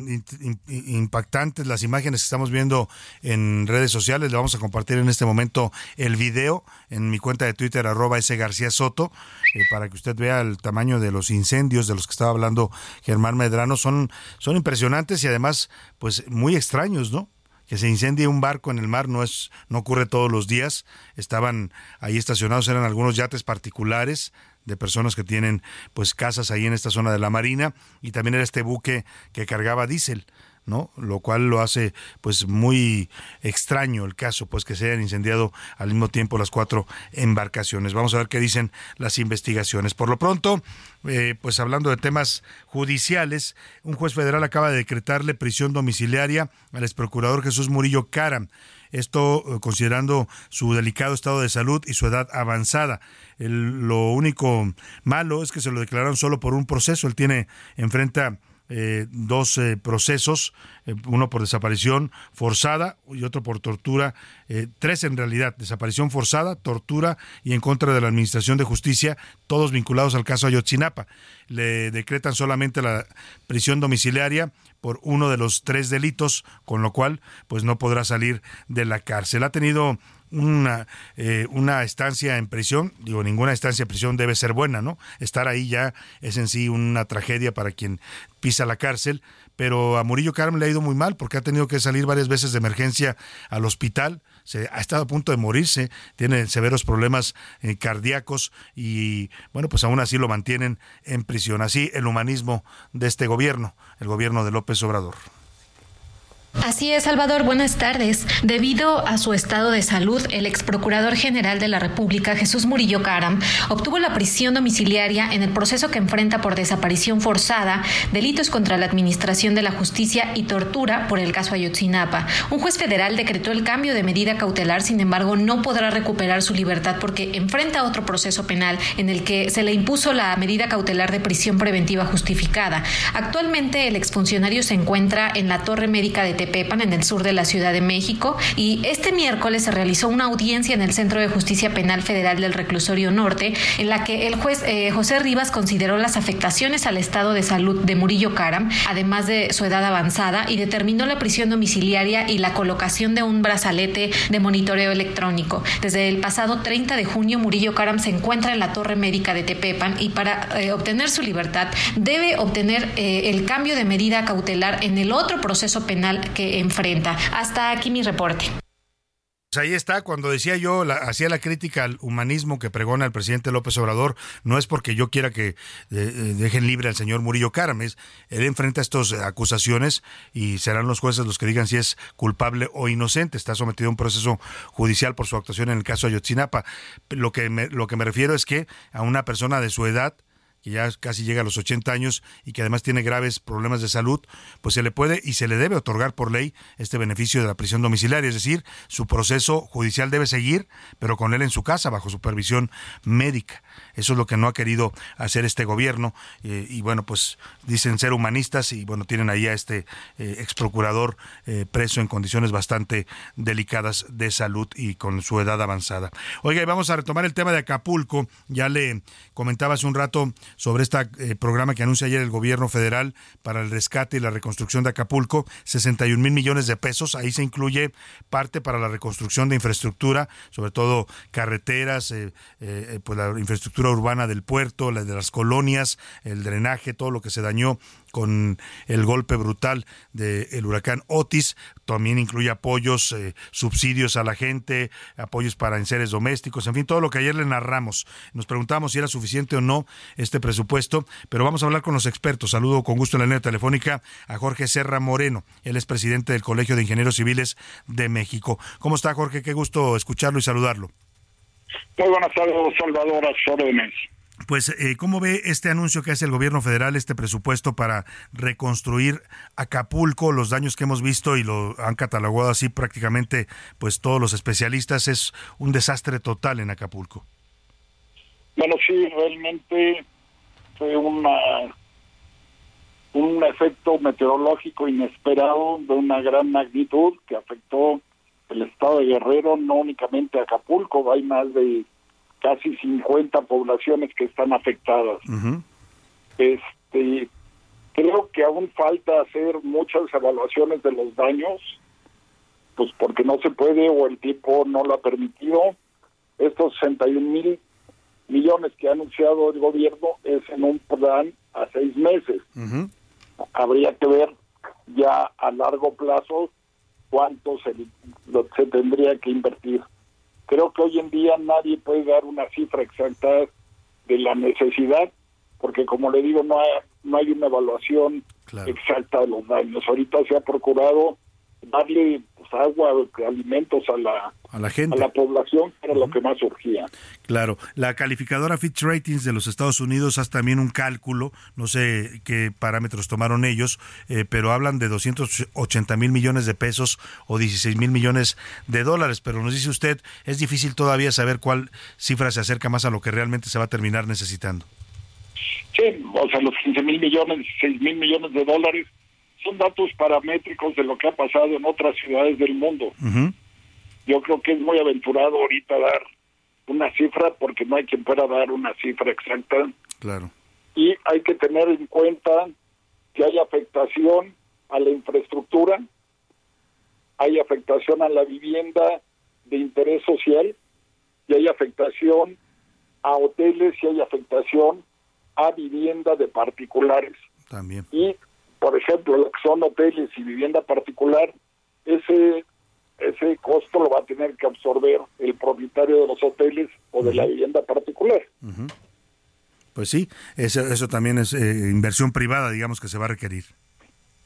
impactantes las imágenes que estamos viendo en redes sociales. Le vamos a compartir en este momento el video en mi cuenta de Twitter, arroba ese García Soto, eh, para que usted vea el tamaño de los incendios de los que estaba hablando Germán Medrano. Son, son impresionantes y además, pues muy extraños, ¿no? que se incendie un barco en el mar no es no ocurre todos los días. Estaban ahí estacionados eran algunos yates particulares de personas que tienen pues casas ahí en esta zona de la marina y también era este buque que cargaba diésel. ¿no? Lo cual lo hace pues muy extraño el caso, pues que se hayan incendiado al mismo tiempo las cuatro embarcaciones. Vamos a ver qué dicen las investigaciones. Por lo pronto, eh, pues hablando de temas judiciales, un juez federal acaba de decretarle prisión domiciliaria al exprocurador Jesús Murillo Caram. Esto eh, considerando su delicado estado de salud y su edad avanzada. lo único malo es que se lo declararon solo por un proceso. Él tiene, enfrenta eh, dos eh, procesos, uno por desaparición forzada y otro por tortura, tres en realidad, desaparición forzada, tortura y en contra de la Administración de Justicia, todos vinculados al caso Ayotzinapa. Le decretan solamente la prisión domiciliaria por uno de los tres delitos, con lo cual pues no podrá salir de la cárcel. Ha tenido una, eh, una estancia en prisión, digo, ninguna estancia en prisión debe ser buena, ¿no? Estar ahí ya es en sí una tragedia para quien pisa la cárcel, pero a Murillo Carmen le ha ido muy mal porque ha tenido que salir varias veces de emergencia al hospital, se, ha estado a punto de morirse, tiene severos problemas eh, cardíacos y bueno, pues aún así lo mantienen en prisión. Así el humanismo de este gobierno, el gobierno de López Obrador. Así es, Salvador, buenas tardes. Debido a su estado de salud, el ex procurador general de la República, Jesús Murillo Caram, obtuvo la prisión domiciliaria en el proceso que enfrenta por desaparición forzada, delitos contra la administración de la justicia y tortura por el caso Ayotzinapa. Un juez federal decretó el cambio de medida cautelar, sin embargo, no podrá recuperar su libertad porque enfrenta otro proceso penal en el que se le impuso la medida cautelar de prisión preventiva justificada. Actualmente, el exfuncionario se encuentra en la torre médica de Tepepan, en el sur de la Ciudad de México, y este miércoles se realizó una audiencia en el Centro de Justicia Penal Federal del Reclusorio Norte, en la que el juez eh, José Rivas consideró las afectaciones al estado de salud de Murillo Caram, además de su edad avanzada, y determinó la prisión domiciliaria y la colocación de un brazalete de monitoreo electrónico. Desde el pasado 30 de junio, Murillo Caram se encuentra en la torre médica de Tepepan y para eh, obtener su libertad debe obtener eh, el cambio de medida cautelar en el otro proceso penal que enfrenta. Hasta aquí mi reporte. Pues ahí está, cuando decía yo, hacía la crítica al humanismo que pregona el presidente López Obrador, no es porque yo quiera que eh, eh, dejen libre al señor Murillo Carames, él enfrenta estas acusaciones y serán los jueces los que digan si es culpable o inocente, está sometido a un proceso judicial por su actuación en el caso Ayotzinapa. Lo que lo que me refiero es que a una persona de su edad, que ya casi llega a los 80 años y que además tiene graves problemas de salud, pues se le puede y se le debe otorgar por ley este beneficio de la prisión domiciliaria, es decir, su proceso judicial debe seguir, pero con él en su casa, bajo supervisión médica. Eso es lo que no ha querido hacer este gobierno eh, y bueno, pues dicen ser humanistas y bueno, tienen ahí a este eh, ex procurador eh, preso en condiciones bastante delicadas de salud y con su edad avanzada. Oiga, y vamos a retomar el tema de Acapulco. Ya le comentaba hace un rato sobre este programa que anuncia ayer el gobierno federal para el rescate y la reconstrucción de Acapulco, 61 mil millones de pesos. Ahí se incluye parte para la reconstrucción de infraestructura, sobre todo carreteras, pues la urbana del puerto, la de las colonias, el drenaje, todo lo que se dañó con el golpe brutal del huracán Otis. También incluye apoyos, eh, subsidios a la gente, apoyos para enseres domésticos, en fin, todo lo que ayer le narramos. Nos preguntamos si era suficiente o no este presupuesto, pero vamos a hablar con los expertos. Saludo con gusto en la línea telefónica a Jorge Serra Moreno. Él es presidente del Colegio de Ingenieros Civiles de México. ¿Cómo está, Jorge? Qué gusto escucharlo y saludarlo. Muy buenas tardes, Salvador, a pues, eh, ¿cómo ve este anuncio que hace el gobierno federal, este presupuesto para reconstruir Acapulco? Los daños que hemos visto y lo han catalogado así prácticamente, pues todos los especialistas, es un desastre total en Acapulco. Bueno, sí, realmente fue una un efecto meteorológico inesperado de una gran magnitud que afectó el estado de Guerrero, no únicamente Acapulco, hay más de casi 50 poblaciones que están afectadas. Este creo que aún falta hacer muchas evaluaciones de los daños, pues porque no se puede o el tiempo no lo ha permitido. Estos 61 mil millones que ha anunciado el gobierno es en un plan a seis meses. Habría que ver ya a largo plazo cuánto se, se tendría que invertir. Creo que hoy en día nadie puede dar una cifra exacta de la necesidad, porque como le digo, no hay, no hay una evaluación exacta de los daños. Ahorita se ha procurado darle pues, agua, alimentos a la, a la gente, a la población, era lo que más surgía. Claro, la calificadora Fitch Ratings de los Estados Unidos hace también un cálculo, no sé qué parámetros tomaron ellos, eh, pero hablan de 280 mil millones de pesos o 16 mil millones de dólares, pero nos dice usted, es difícil todavía saber cuál cifra se acerca más a lo que realmente se va a terminar necesitando. Sí, o sea, los 15 mil millones, 6 mil millones de dólares son datos paramétricos de lo que ha pasado en otras ciudades del mundo. Yo creo que es muy aventurado ahorita dar una cifra porque no hay quien pueda dar una cifra exacta. Claro. Y hay que tener en cuenta que hay afectación a la infraestructura, hay afectación a la vivienda de interés social y hay afectación a hoteles y hay afectación a vivienda de particulares. También. Y por ejemplo, lo que son hoteles y vivienda particular, ese ese costo lo va a tener que absorber el propietario de los hoteles o de la vivienda particular. Pues sí, eso, eso también es eh, inversión privada, digamos, que se va a requerir.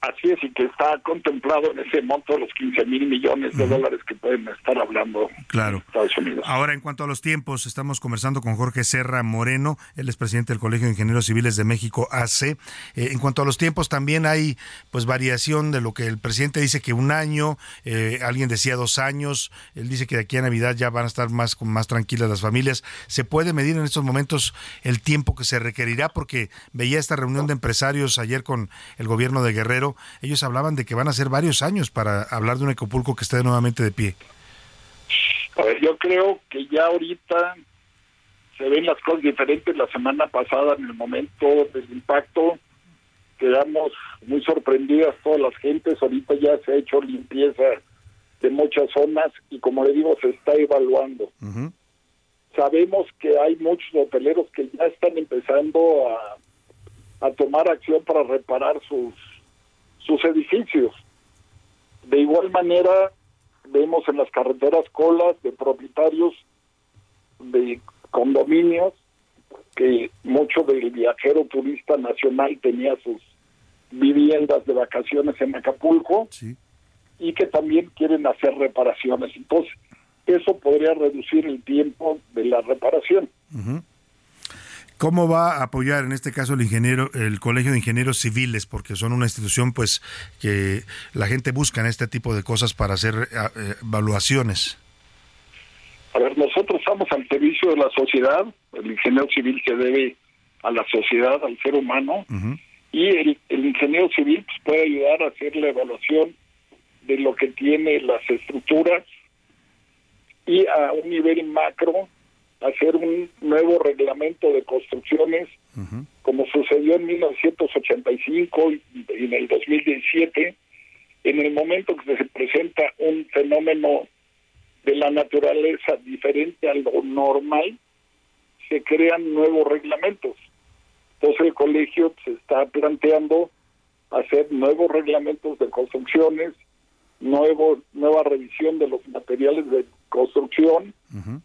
Así es, y que está contemplado en ese monto de los 15 mil millones de dólares que pueden estar hablando claro. Estados Unidos. Ahora, en cuanto a los tiempos, estamos conversando con Jorge Serra Moreno, él es presidente del Colegio de Ingenieros Civiles de México, AC. Eh, en cuanto a los tiempos, también hay pues variación de lo que el presidente dice que un año, eh, alguien decía dos años, él dice que de aquí a Navidad ya van a estar más, más tranquilas las familias. ¿Se puede medir en estos momentos el tiempo que se requerirá? Porque veía esta reunión de empresarios ayer con el gobierno de Guerrero ellos hablaban de que van a ser varios años para hablar de un Acapulco que esté nuevamente de pie. A ver, yo creo que ya ahorita se ven las cosas diferentes. La semana pasada, en el momento del impacto, quedamos muy sorprendidas todas las gentes. Ahorita ya se ha hecho limpieza de muchas zonas y, como le digo, se está evaluando. Sabemos que hay muchos hoteleros que ya están empezando a, a tomar acción para reparar sus sus edificios. De igual manera, vemos en las carreteras colas de propietarios de condominios que mucho del viajero turista nacional tenía sus viviendas de vacaciones en Acapulco y que también quieren hacer reparaciones. Entonces, eso podría reducir el tiempo de la reparación. ¿Cómo va a apoyar en este caso el ingeniero, el Colegio de Ingenieros Civiles? Porque son una institución pues que la gente busca en este tipo de cosas para hacer eh, evaluaciones. A ver, nosotros estamos al servicio de la sociedad, el ingeniero civil se debe a la sociedad, al ser humano, y el, ingeniero civil pues, puede ayudar a hacer la evaluación de lo que tiene las estructuras y a un nivel macro hacer un nuevo reglamento de construcciones, como sucedió en 1985 y en el 2017, en el momento que se presenta un fenómeno de la naturaleza diferente a lo normal, se crean nuevos reglamentos. Entonces el colegio se está planteando hacer nuevos reglamentos de construcciones, nuevo, nueva revisión de los materiales de construcción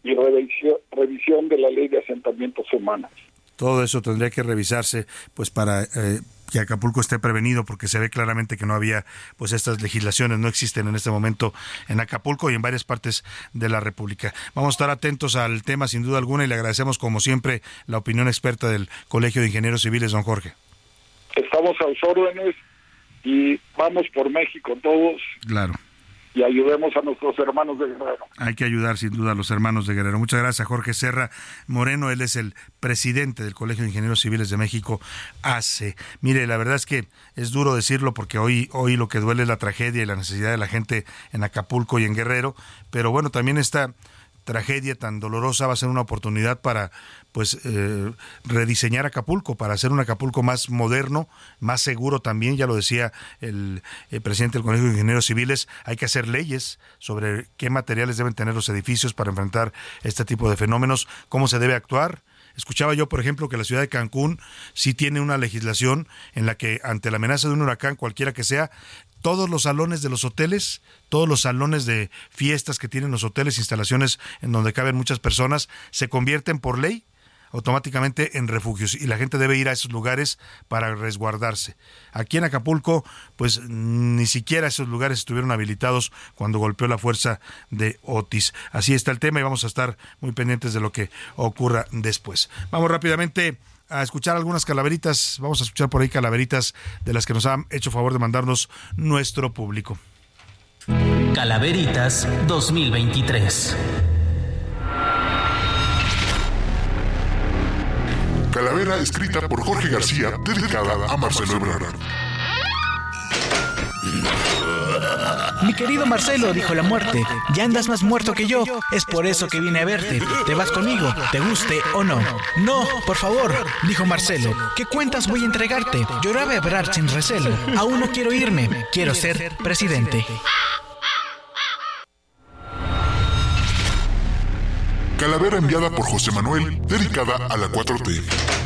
y revisión, revisión de la ley de asentamientos humanos. Todo eso tendría que revisarse pues para eh, que Acapulco esté prevenido porque se ve claramente que no había pues estas legislaciones no existen en este momento en Acapulco y en varias partes de la República. Vamos a estar atentos al tema sin duda alguna y le agradecemos como siempre la opinión experta del Colegio de Ingenieros Civiles don Jorge. Estamos a los órdenes y vamos por México todos. Claro y ayudemos a nuestros hermanos de Guerrero. Hay que ayudar sin duda a los hermanos de Guerrero. Muchas gracias Jorge Serra Moreno, él es el presidente del Colegio de Ingenieros Civiles de México, ACE. Mire, la verdad es que es duro decirlo porque hoy, hoy lo que duele es la tragedia y la necesidad de la gente en Acapulco y en Guerrero, pero bueno, también esta tragedia tan dolorosa va a ser una oportunidad para pues eh, rediseñar Acapulco para hacer un Acapulco más moderno, más seguro también, ya lo decía el, presidente del Colegio de Ingenieros Civiles, hay que hacer leyes sobre qué materiales deben tener los edificios para enfrentar este tipo de fenómenos, cómo se debe actuar. Escuchaba yo, por ejemplo, que la ciudad de Cancún sí tiene una legislación en la que ante la amenaza de un huracán, cualquiera que sea, todos los salones de los hoteles, todos los salones de fiestas que tienen los hoteles, instalaciones en donde caben muchas personas, se convierten por ley automáticamente en refugios y la gente debe ir a esos lugares para resguardarse. Aquí en Acapulco, pues ni siquiera esos lugares estuvieron habilitados cuando golpeó la fuerza de Otis. Así está el tema y vamos a estar muy pendientes de lo que ocurra después. Vamos rápidamente a escuchar algunas calaveritas, vamos a escuchar por ahí calaveritas de las que nos han hecho favor de mandarnos nuestro público. Calaveritas 2023. Calavera escrita por Jorge García, dedicada a Marcelo Ebrard. Mi querido Marcelo, dijo la muerte, ya andas más muerto que yo. Es por eso que vine a verte. ¿Te vas conmigo? ¿Te guste o no? No, por favor, dijo Marcelo. ¿Qué cuentas voy a entregarte? Lloraba Ebrard sin recelo. Aún no quiero irme. Quiero ser presidente. Calavera enviada por José Manuel, dedicada a la 4T.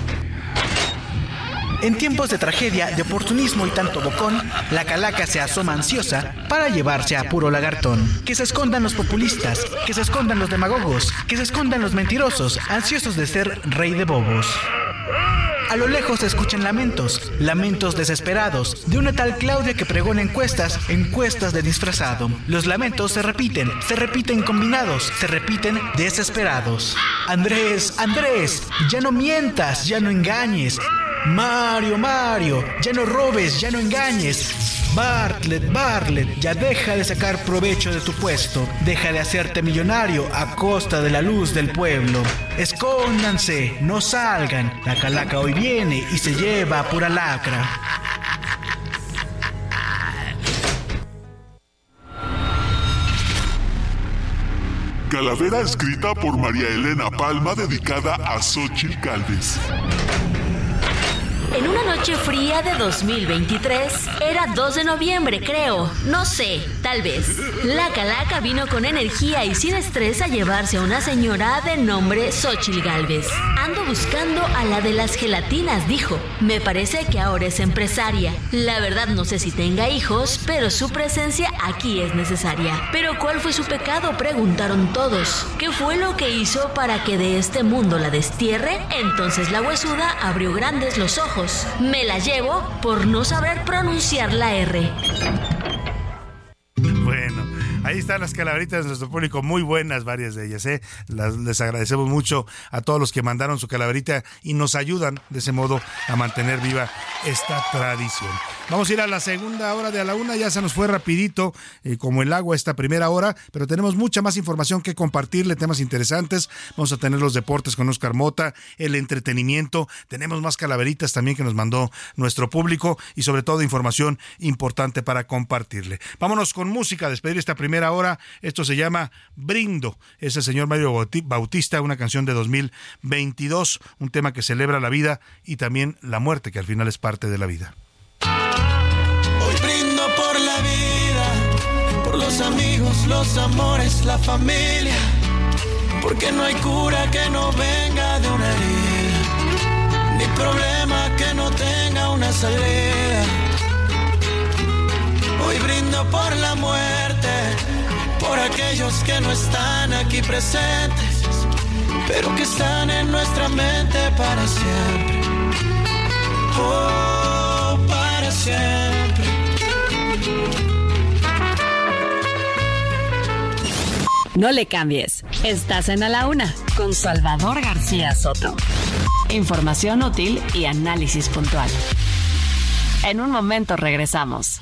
En tiempos de tragedia, de oportunismo y tanto bocón, la calaca se asoma ansiosa para llevarse a puro lagartón. Que se escondan los populistas, que se escondan los demagogos, que se escondan los mentirosos, ansiosos de ser rey de bobos. A lo lejos se escuchan lamentos, lamentos desesperados, de una tal Claudia que pregona encuestas, encuestas de disfrazado. Los lamentos se repiten, se repiten combinados, se repiten desesperados. Andrés, Andrés, ya no mientas, ya no engañes. Mario, Mario, ya no robes, ya no engañes. Bartlett, Bartlett, ya deja de sacar provecho de tu puesto, deja de hacerte millonario a costa de la luz del pueblo. Escóndanse, no salgan, la calaca hoy viene y se lleva a pura lacra. Calavera escrita por María Elena Palma dedicada a Xochitl Calves. En una noche fría de 2023, era 2 de noviembre creo, no sé, tal vez. La calaca vino con energía y sin estrés a llevarse a una señora de nombre Xochil Galvez. Ando buscando a la de las gelatinas, dijo. Me parece que ahora es empresaria. La verdad no sé si tenga hijos, pero su presencia aquí es necesaria. Pero ¿cuál fue su pecado? Preguntaron todos. ¿Qué fue lo que hizo para que de este mundo la destierre? Entonces la huesuda abrió grandes los ojos me la llevo por no saber pronunciar la R. Ahí están las calaveritas de nuestro público, muy buenas varias de ellas. ¿eh? les agradecemos mucho a todos los que mandaron su calaverita y nos ayudan de ese modo a mantener viva esta tradición. Vamos a ir a la segunda hora de a la una, ya se nos fue rapidito eh, como el agua esta primera hora, pero tenemos mucha más información que compartirle, temas interesantes. Vamos a tener los deportes con Oscar Mota, el entretenimiento, tenemos más calaveritas también que nos mandó nuestro público y sobre todo información importante para compartirle. Vámonos con música, despedir esta primera hora. Esto se llama Brindo. Es el señor Mario Bautista, una canción de 2022, un tema que celebra la vida y también la muerte, que al final es parte de la vida. Hoy brindo por la vida, por los amigos, los amores, la familia, porque no hay cura que no venga de una herida, ni problema que no tenga una salida. Hoy brindo por la muerte, por aquellos que no están aquí presentes, pero que están en nuestra mente para siempre. Oh, para siempre. No le cambies. Estás en A la Una con Salvador García Soto. Información útil y análisis puntual. En un momento regresamos.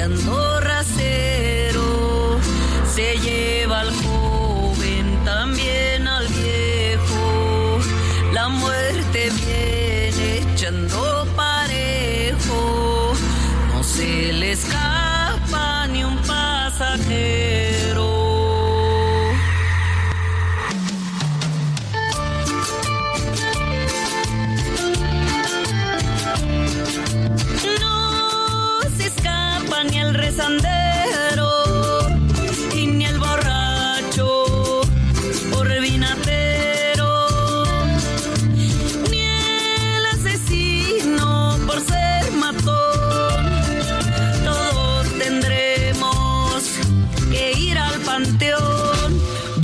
echando rasero, se lleva al joven, también al viejo. La muerte viene echando parejo, no se le escapa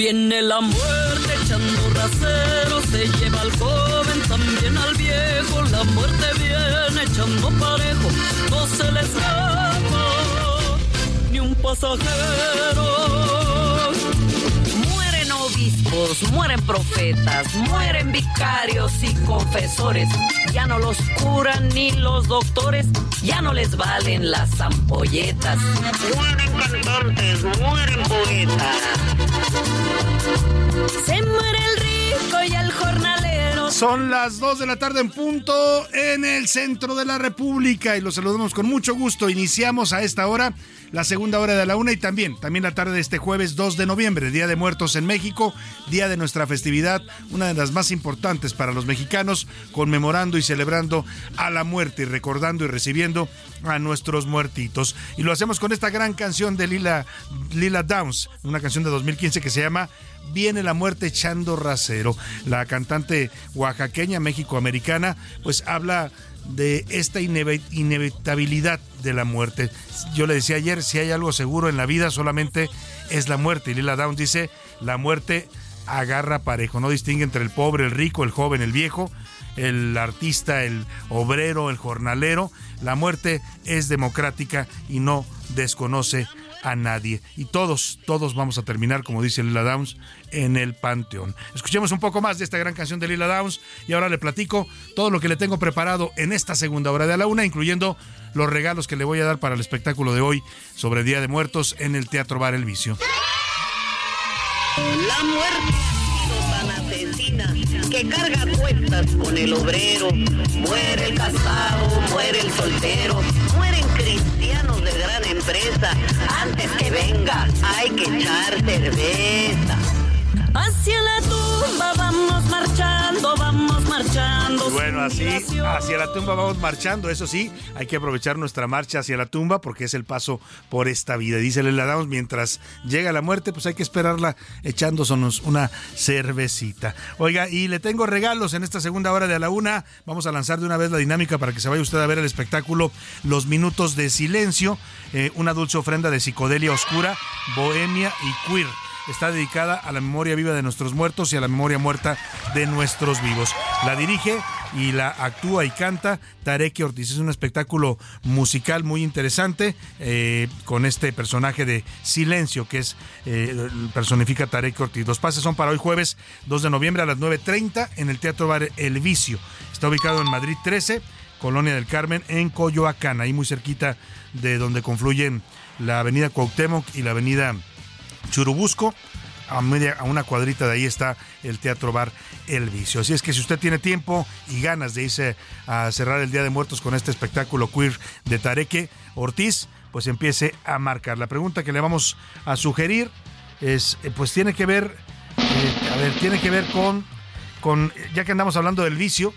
Viene la muerte echando rasero, se lleva al joven, también al viejo. La muerte viene echando parejo, no se le escapa ni un pasajero. Mueren obispos, mueren profetas, mueren vicarios y confesores. Ya no los curan ni los doctores, ya no les valen las ampolletas. Mueren cantantes, mueren poetas. Son las 2 de la tarde en punto en el centro de la República y los saludamos con mucho gusto. Iniciamos a esta hora la segunda hora de la una y también, también la tarde de este jueves 2 de noviembre, Día de Muertos en México, día de nuestra festividad, una de las más importantes para los mexicanos, conmemorando y celebrando a la muerte y recordando y recibiendo a nuestros muertitos. Y lo hacemos con esta gran canción de Lila, Lila Downs, una canción de 2015 que se llama Viene la muerte echando rasero. La cantante oaxaqueña, mexicoamericana, pues habla de esta inevitabilidad de la muerte. Yo le decía ayer, si hay algo seguro en la vida solamente es la muerte. Y Lila Downs dice, la muerte agarra parejo, no distingue entre el pobre, el rico, el joven, el viejo, el artista, el obrero, el jornalero. La muerte es democrática y no desconoce a nadie. Y todos, todos vamos a terminar, como dice Lila Downs, en el panteón. Escuchemos un poco más de esta gran canción de Lila Downs y ahora le platico todo lo que le tengo preparado en esta segunda hora de a la una, incluyendo los regalos que le voy a dar para el espectáculo de hoy sobre Día de Muertos en el Teatro Bar El Vicio. La muerte que carga cuentas con el obrero. Muere el casado, muere el soltero, Antes que venga, hay que echar cerveza. Hacia la vamos marchando, vamos marchando. bueno, así hacia la tumba vamos marchando. Eso sí, hay que aprovechar nuestra marcha hacia la tumba porque es el paso por esta vida. Dice, le la damos mientras llega la muerte, pues hay que esperarla echándonos una cervecita. Oiga, y le tengo regalos en esta segunda hora de a la una. Vamos a lanzar de una vez la dinámica para que se vaya usted a ver el espectáculo Los Minutos de Silencio, eh, una dulce ofrenda de psicodelia oscura, bohemia y queer está dedicada a la memoria viva de nuestros muertos y a la memoria muerta de nuestros vivos. La dirige y la actúa y canta Tarek Ortiz. Es un espectáculo musical muy interesante eh, con este personaje de Silencio que es eh, personifica Tarek Ortiz. Los pases son para hoy jueves 2 de noviembre a las 9.30 en el Teatro Bar El Vicio. Está ubicado en Madrid 13, Colonia del Carmen, en Coyoacán, ahí muy cerquita de donde confluyen la avenida Cuauhtémoc y la avenida Churubusco. A, media, a una cuadrita de ahí está el Teatro Bar El Vicio. Así es que si usted tiene tiempo y ganas de irse a cerrar el Día de Muertos con este espectáculo queer de Tareque Ortiz, pues empiece a marcar. La pregunta que le vamos a sugerir es, eh, pues tiene que ver, eh, a ver, tiene que ver con, con, ya que andamos hablando del vicio,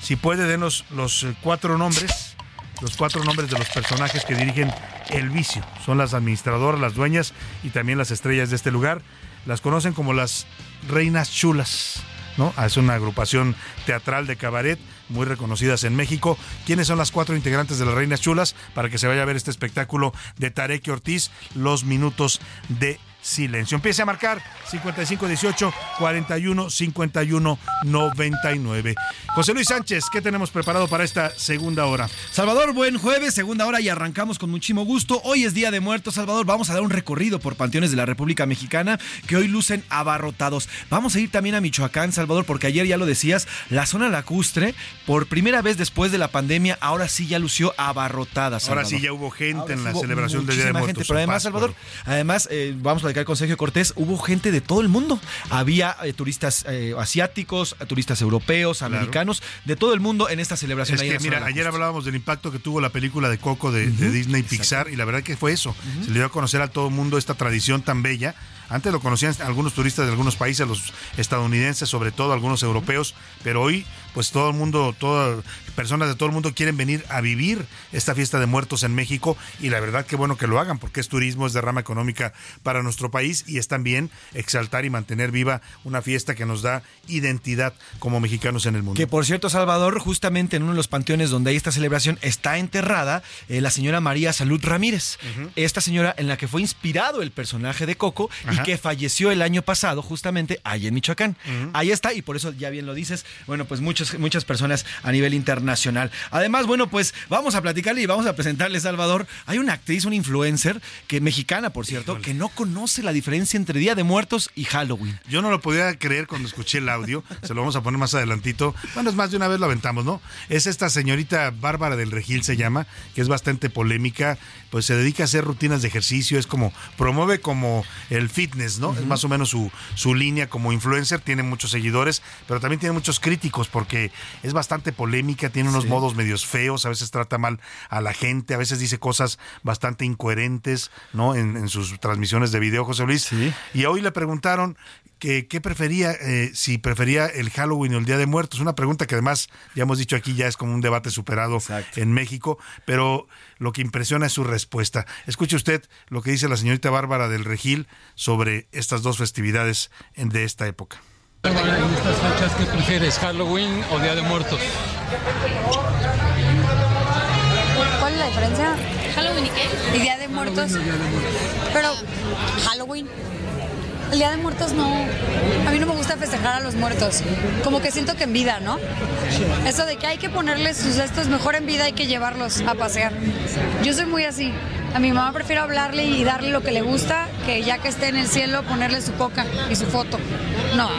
si puede denos los eh, cuatro nombres los cuatro nombres de los personajes que dirigen El Vicio. Son las administradoras, las dueñas y también las estrellas de este lugar. Las conocen como las Reinas Chulas. ¿no? Es una agrupación teatral de cabaret muy reconocidas en México. ¿Quiénes son las cuatro integrantes de las Reinas Chulas? Para que se vaya a ver este espectáculo de Tarek Ortiz, Los Minutos de silencio. Empiece a marcar 5518 41 51 99. José Luis Sánchez, ¿qué tenemos preparado para esta segunda hora? Salvador, buen jueves, segunda hora y arrancamos con muchísimo gusto. Hoy es Día de Muertos, Salvador. Vamos a dar un recorrido por panteones de la República Mexicana que hoy lucen abarrotados. Vamos a ir también a Michoacán, Salvador, porque ayer ya lo decías, la zona lacustre, por primera vez después de la pandemia, ahora sí ya lució abarrotada. Ahora sí ya hubo gente en la celebración del Día de Muertos. Gente, pero además, Salvador, además, eh, vamos a con Sergio Cortés, hubo gente de todo el mundo. Había eh, turistas eh, asiáticos, turistas europeos, americanos, de todo el mundo en esta celebración. Es que, mira, ayer hablábamos del impacto que tuvo la película de Coco de, Disney Pixar y la verdad que fue eso. Se le dio a conocer a todo el mundo esta tradición tan bella antes lo conocían algunos turistas de algunos países, los estadounidenses, sobre todo algunos europeos, pero hoy pues todo el mundo, todas personas de todo el mundo quieren venir a vivir esta fiesta de muertos en México y la verdad que bueno que lo hagan porque es turismo, es derrama económica para nuestro país y es también exaltar y mantener viva una fiesta que nos da identidad como mexicanos en el mundo. Que por cierto, Salvador, justamente en uno de los panteones donde hay esta celebración está enterrada eh, la señora María Salud Ramírez, esta señora en la que fue inspirado el personaje de Coco y que falleció el año pasado justamente allá en Michoacán. Ahí está y por eso ya bien lo dices, bueno, pues muchos, muchas personas a nivel internacional. Además, bueno, pues vamos a platicarle y vamos a presentarle, Salvador, hay una actriz, una influencer, que mexicana, por cierto, que no conoce la diferencia entre Día de Muertos y Halloween. Yo no lo podía creer cuando escuché el audio, se lo vamos a poner más adelantito. Bueno, es más de una vez lo aventamos, ¿no? Es esta señorita Bárbara del Regil se llama, que es bastante polémica, pues se dedica a hacer rutinas de ejercicio, es como, promueve como el fitness, ¿no? Es más o menos su, su línea como influencer, tiene muchos seguidores, pero también tiene muchos críticos porque es bastante polémica, tiene unos modos medios feos, a veces trata mal a la gente, a veces dice cosas bastante incoherentes, ¿no? En, sus transmisiones de video, José Luis. Y hoy le preguntaron que qué prefería, eh, si prefería el Halloween o el Día de Muertos. Una pregunta que además, ya hemos dicho aquí, ya es como un debate superado en México, pero lo que impresiona es su respuesta. Escuche usted lo que dice la señorita Bárbara del Regil sobre estas dos festividades de esta época. En estas fechas, ¿qué prefieres, Halloween o Día de Muertos? ¿Cuál es la diferencia? ¿Halloween y qué? Y Día de Muertos. Pero Halloween. El Día de Muertos no. A mí no me gusta festejar a los muertos. Como que siento que en vida, ¿no? Eso de que hay que ponerles sus estos mejor en vida hay que llevarlos a pasear. Yo soy muy así. A mi mamá prefiero hablarle y darle lo que le gusta que ya que esté en el cielo ponerle su coca y su foto. No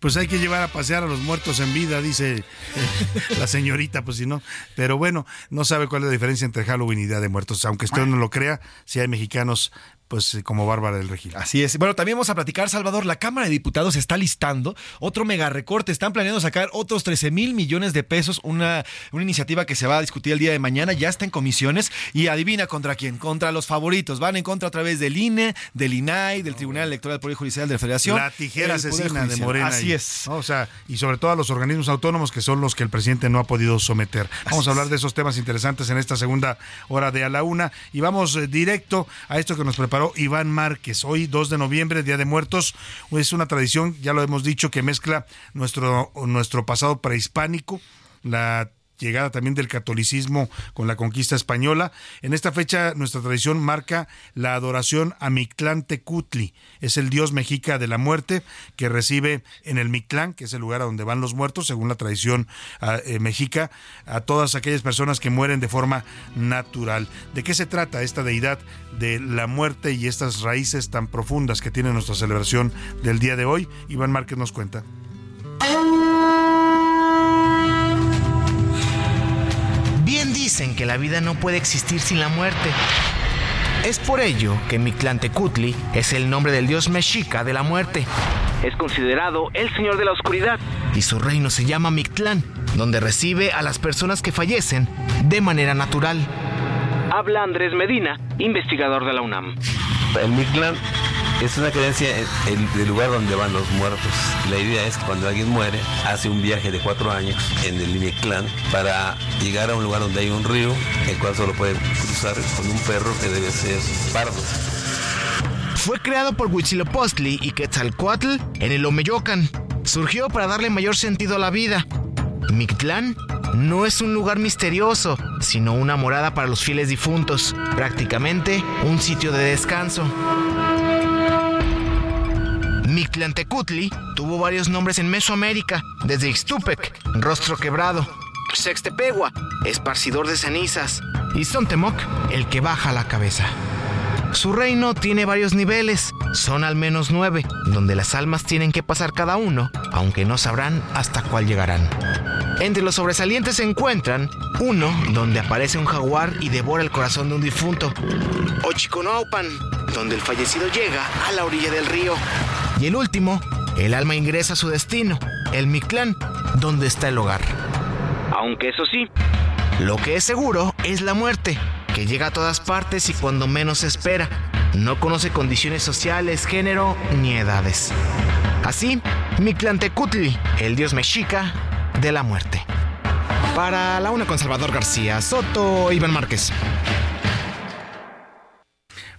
pues hay que llevar a pasear a los muertos en vida, dice la señorita, pues si no. Pero bueno, no sabe cuál es la diferencia entre Halloween y Día de Muertos. Aunque usted no lo crea, si hay mexicanos pues como Bárbara del Regil. Así es. Bueno, también vamos a platicar, Salvador. La Cámara de Diputados está listando otro mega recorte. Están planeando sacar otros 13 mil millones de pesos. Una, una iniciativa que se va a discutir el día de mañana. Ya está en comisiones. Y adivina contra quién. Contra los favoritos. Van en contra a través del INE, del INAI, del Tribunal Electoral del Poder Judicial de la Federación. La tijera asesina de Morena. Así es. O sea, y sobre todo a los organismos autónomos que son los que el presidente no ha podido someter. Vamos a hablar de esos temas interesantes en esta segunda hora de a la una. Y vamos eh, directo a esto que nos Iván Márquez. Hoy, 2 de noviembre, Día de Muertos, es una tradición, ya lo hemos dicho, que mezcla nuestro, nuestro pasado prehispánico, la llegada también del catolicismo con la conquista española. En esta fecha nuestra tradición marca la adoración a Mictlán Tecutli, es el dios mexica de la muerte que recibe en el Mictlán, que es el lugar a donde van los muertos, según la tradición ah, eh, mexica, a todas aquellas personas que mueren de forma natural. ¿De qué se trata esta deidad de la muerte y estas raíces tan profundas que tiene nuestra celebración del día de hoy? Iván Márquez nos cuenta. Dicen que la vida no puede existir sin la muerte. Es por ello que Mictlantecutli es el nombre del dios mexica de la muerte. Es considerado el señor de la oscuridad. Y su reino se llama Mictlán, donde recibe a las personas que fallecen de manera natural. Habla Andrés Medina, investigador de la UNAM. El Mictlán es una creencia del lugar donde van los muertos. La idea es que cuando alguien muere, hace un viaje de cuatro años en el Mictlán para llegar a un lugar donde hay un río, el cual solo puede cruzar con un perro que debe ser pardo. Fue creado por Huitzilopochtli y Quetzalcoatl en el Omeyocan. Surgió para darle mayor sentido a la vida. Mictlán no es un lugar misterioso, sino una morada para los fieles difuntos, prácticamente un sitio de descanso. Mictlantecutli tuvo varios nombres en Mesoamérica, desde Ixtupec, rostro quebrado, Sextepegua, esparcidor de cenizas, y Sontemoc, el que baja la cabeza. Su reino tiene varios niveles, son al menos nueve, donde las almas tienen que pasar cada uno, aunque no sabrán hasta cuál llegarán. Entre los sobresalientes se encuentran uno donde aparece un jaguar y devora el corazón de un difunto, Ochiconaupan, donde el fallecido llega a la orilla del río, y el último, el alma ingresa a su destino, el Mictlán, donde está el hogar. Aunque eso sí, lo que es seguro es la muerte, que llega a todas partes y cuando menos se espera. No conoce condiciones sociales, género ni edades. Así, Mictlantecutli, el dios mexica de la muerte. Para la una con Salvador García, Soto, Iván Márquez.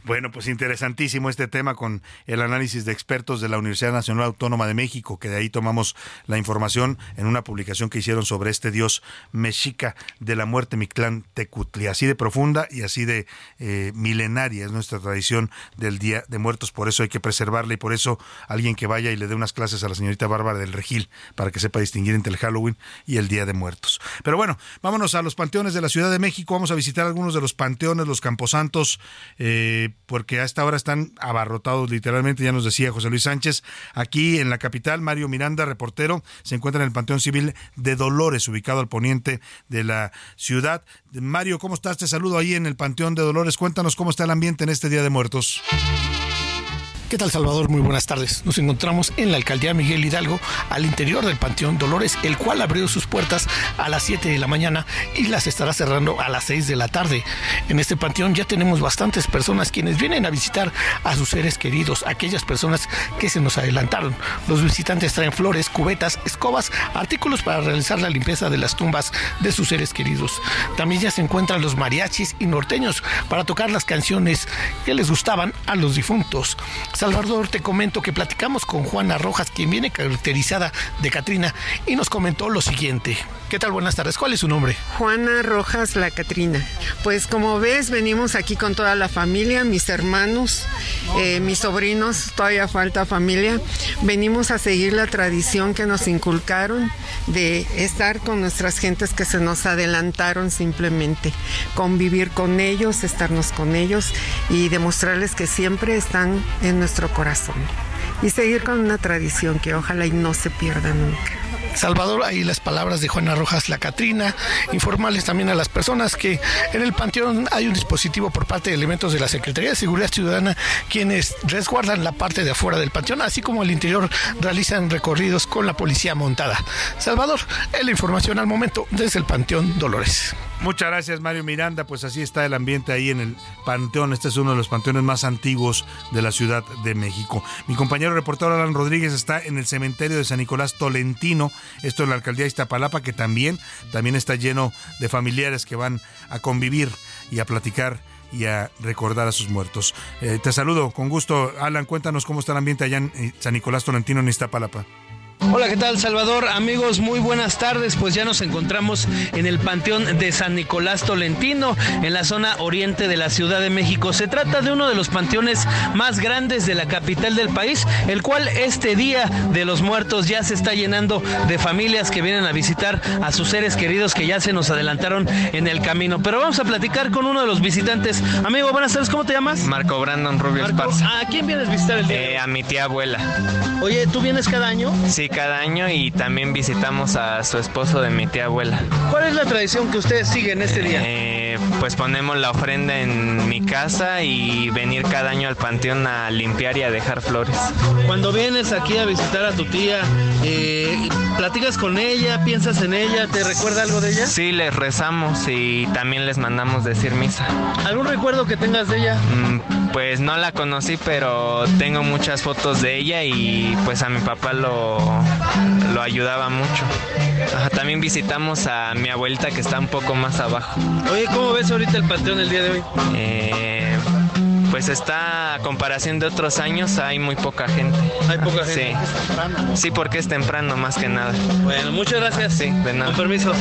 Bueno, pues interesantísimo este tema con el análisis de expertos de la Universidad Nacional Autónoma de México, que de ahí tomamos la información en una publicación que hicieron sobre este dios mexica de la muerte, Mictlán Tecutli. Así de profunda y así de eh, milenaria es nuestra tradición del Día de Muertos, por eso hay que preservarla y por eso alguien que vaya y le dé unas clases a la señorita Bárbara del Regil para que sepa distinguir entre el Halloween y el Día de Muertos. Pero bueno, vámonos a los panteones de la Ciudad de México, vamos a visitar algunos de los panteones, los camposantos. Eh, porque a esta hora están abarrotados literalmente, ya nos decía José Luis Sánchez. Aquí en la capital, Mario Miranda, reportero, se encuentra en el Panteón Civil de Dolores, ubicado al poniente de la ciudad. Mario, ¿cómo estás? Te saludo ahí en el Panteón de Dolores. Cuéntanos cómo está el ambiente en este Día de Muertos. ¿Qué tal Salvador? Muy buenas tardes. Nos encontramos en la alcaldía Miguel Hidalgo, al interior del Panteón Dolores, el cual abrió sus puertas a las 7 de la mañana y las estará cerrando a las 6 de la tarde. En este panteón ya tenemos bastantes personas quienes vienen a visitar a sus seres queridos, aquellas personas que se nos adelantaron. Los visitantes traen flores, cubetas, escobas, artículos para realizar la limpieza de las tumbas de sus seres queridos. También ya se encuentran los mariachis y norteños para tocar las canciones que les gustaban a los difuntos. Salvador, te comento que platicamos con Juana Rojas, quien viene caracterizada de Catrina, y nos comentó lo siguiente. ¿Qué tal? Buenas tardes. ¿Cuál es su nombre? Juana Rojas La Catrina. Pues como ves, venimos aquí con toda la familia, mis hermanos, eh, mis sobrinos, todavía falta familia. Venimos a seguir la tradición que nos inculcaron de estar con nuestras gentes que se nos adelantaron simplemente, convivir con ellos, estarnos con ellos y demostrarles que siempre están en nuestro corazón. Y seguir con una tradición que ojalá y no se pierda nunca. Salvador, ahí las palabras de Juana Rojas La Catrina, informarles también a las personas que en el Panteón hay un dispositivo por parte de elementos de la Secretaría de Seguridad Ciudadana quienes resguardan la parte de afuera del Panteón, así como el interior realizan recorridos con la policía montada. Salvador, es la información al momento desde el Panteón Dolores. Muchas gracias Mario Miranda, pues así está el ambiente ahí en el Panteón, este es uno de los panteones más antiguos de la Ciudad de México. Mi compañero reportero Alan Rodríguez está en el cementerio de San Nicolás Tolentino, esto en la alcaldía de Iztapalapa, que también, también está lleno de familiares que van a convivir y a platicar y a recordar a sus muertos. Eh, te saludo con gusto, Alan, cuéntanos cómo está el ambiente allá en eh, San Nicolás Tolentino en Iztapalapa. Hola, ¿qué tal Salvador? Amigos, muy buenas tardes. Pues ya nos encontramos en el Panteón de San Nicolás Tolentino, en la zona oriente de la Ciudad de México. Se trata de uno de los panteones más grandes de la capital del país, el cual este Día de los Muertos ya se está llenando de familias que vienen a visitar a sus seres queridos que ya se nos adelantaron en el camino. Pero vamos a platicar con uno de los visitantes. Amigo, buenas tardes, ¿cómo te llamas? Marco Brandon Rubio Esparza. ¿A quién vienes a visitar el día? Eh, a mi tía abuela. Oye, ¿tú vienes cada año? Sí, cada año y también visitamos a su esposo de mi tía abuela. ¿Cuál es la tradición que ustedes siguen este día? Eh, pues ponemos la ofrenda en mi casa y venir cada año al panteón a limpiar y a dejar flores. Cuando vienes aquí a visitar a tu tía, eh, ¿platicas con ella? ¿Piensas en ella? ¿Te recuerda algo de ella? Sí, les rezamos y también les mandamos decir misa. ¿Algún recuerdo que tengas de ella? Mm, pues no la conocí, pero tengo muchas fotos de ella y pues a mi papá lo, lo ayudaba mucho. también visitamos a mi abuelita que está un poco más abajo. Oye, ¿cómo ves ahorita el panteón el día de hoy? Eh, pues está a comparación de otros años, hay muy poca gente. Hay poca gente. Sí, sí porque es temprano más que nada. Bueno, muchas gracias. Sí, de nada. Con permiso.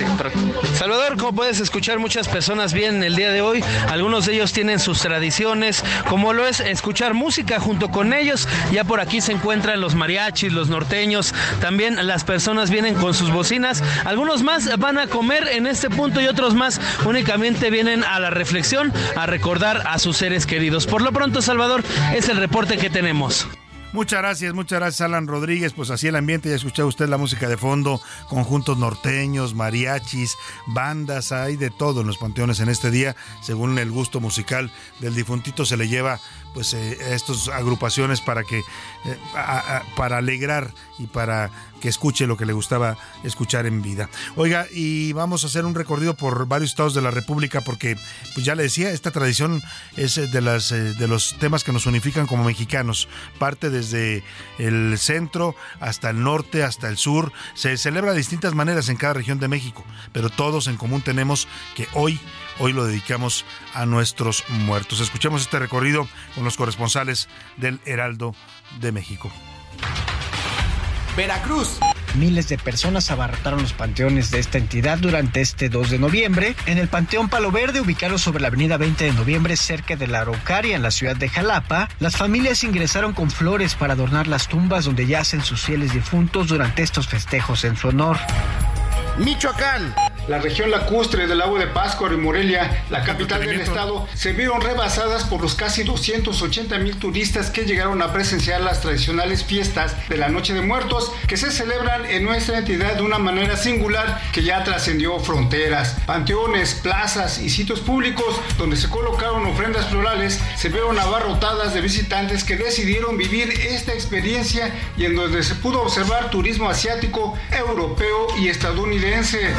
Salvador, como puedes escuchar, muchas personas vienen el día de hoy. Algunos de ellos tienen sus tradiciones, como lo es escuchar música junto con ellos. Ya por aquí se encuentran los mariachis, los norteños. También las personas vienen con sus bocinas. Algunos más van a comer en este punto y otros más únicamente vienen a la reflexión, a recordar a sus seres queridos. Por lo pronto, Salvador, es el reporte que tenemos. Muchas gracias, muchas gracias Alan Rodríguez. Pues así el ambiente, ya escuchó usted la música de fondo, conjuntos norteños, mariachis, bandas, hay de todo en los panteones en este día. Según el gusto musical del difuntito se le lleva pues eh, estas agrupaciones para que eh, para alegrar y para que escuche lo que le gustaba escuchar en vida. Oiga, y vamos a hacer un recorrido por varios estados de la República porque, pues ya le decía, esta tradición es eh, de, las, de los temas que nos unifican como mexicanos. Parte desde el centro hasta el norte, hasta el sur. Se celebra de distintas maneras en cada región de México, pero todos en común tenemos que hoy hoy lo dedicamos a nuestros muertos. Escuchemos este recorrido con los corresponsales del Heraldo de México. Veracruz. Miles de personas abarrotaron los panteones de esta entidad durante este 2 de noviembre. En el Panteón Palo Verde, ubicado sobre la avenida 20 de noviembre, cerca de la Araucaria, en la ciudad de Jalapa, las familias ingresaron con flores para adornar las tumbas donde yacen sus fieles difuntos durante estos festejos en su honor. Michoacán. La región lacustre del lago de Páscoro y Morelia, la capital del estado, se vieron rebasadas por los casi 280 mil turistas que llegaron a presenciar las tradicionales fiestas de la Noche de Muertos que se celebran en nuestra entidad de una manera singular que ya trascendió fronteras. Panteones, plazas y sitios públicos donde se colocaron ofrendas florales se vieron abarrotadas de visitantes que decidieron vivir esta experiencia y en donde se pudo observar turismo asiático, europeo y estadounidense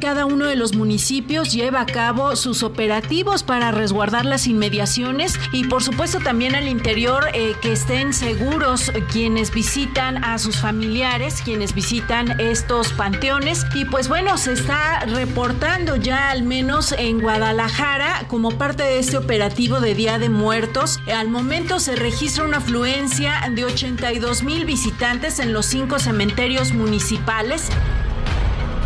Cada uno de los municipios lleva a cabo sus operativos para resguardar las inmediaciones y por supuesto también al interior eh, que estén seguros quienes visitan a sus familiares, quienes visitan estos panteones. Y pues bueno, se está reportando ya al menos en Guadalajara como parte de este operativo de Día de Muertos. Al momento se registra una afluencia de 82 mil visitantes en los cinco cementerios municipales.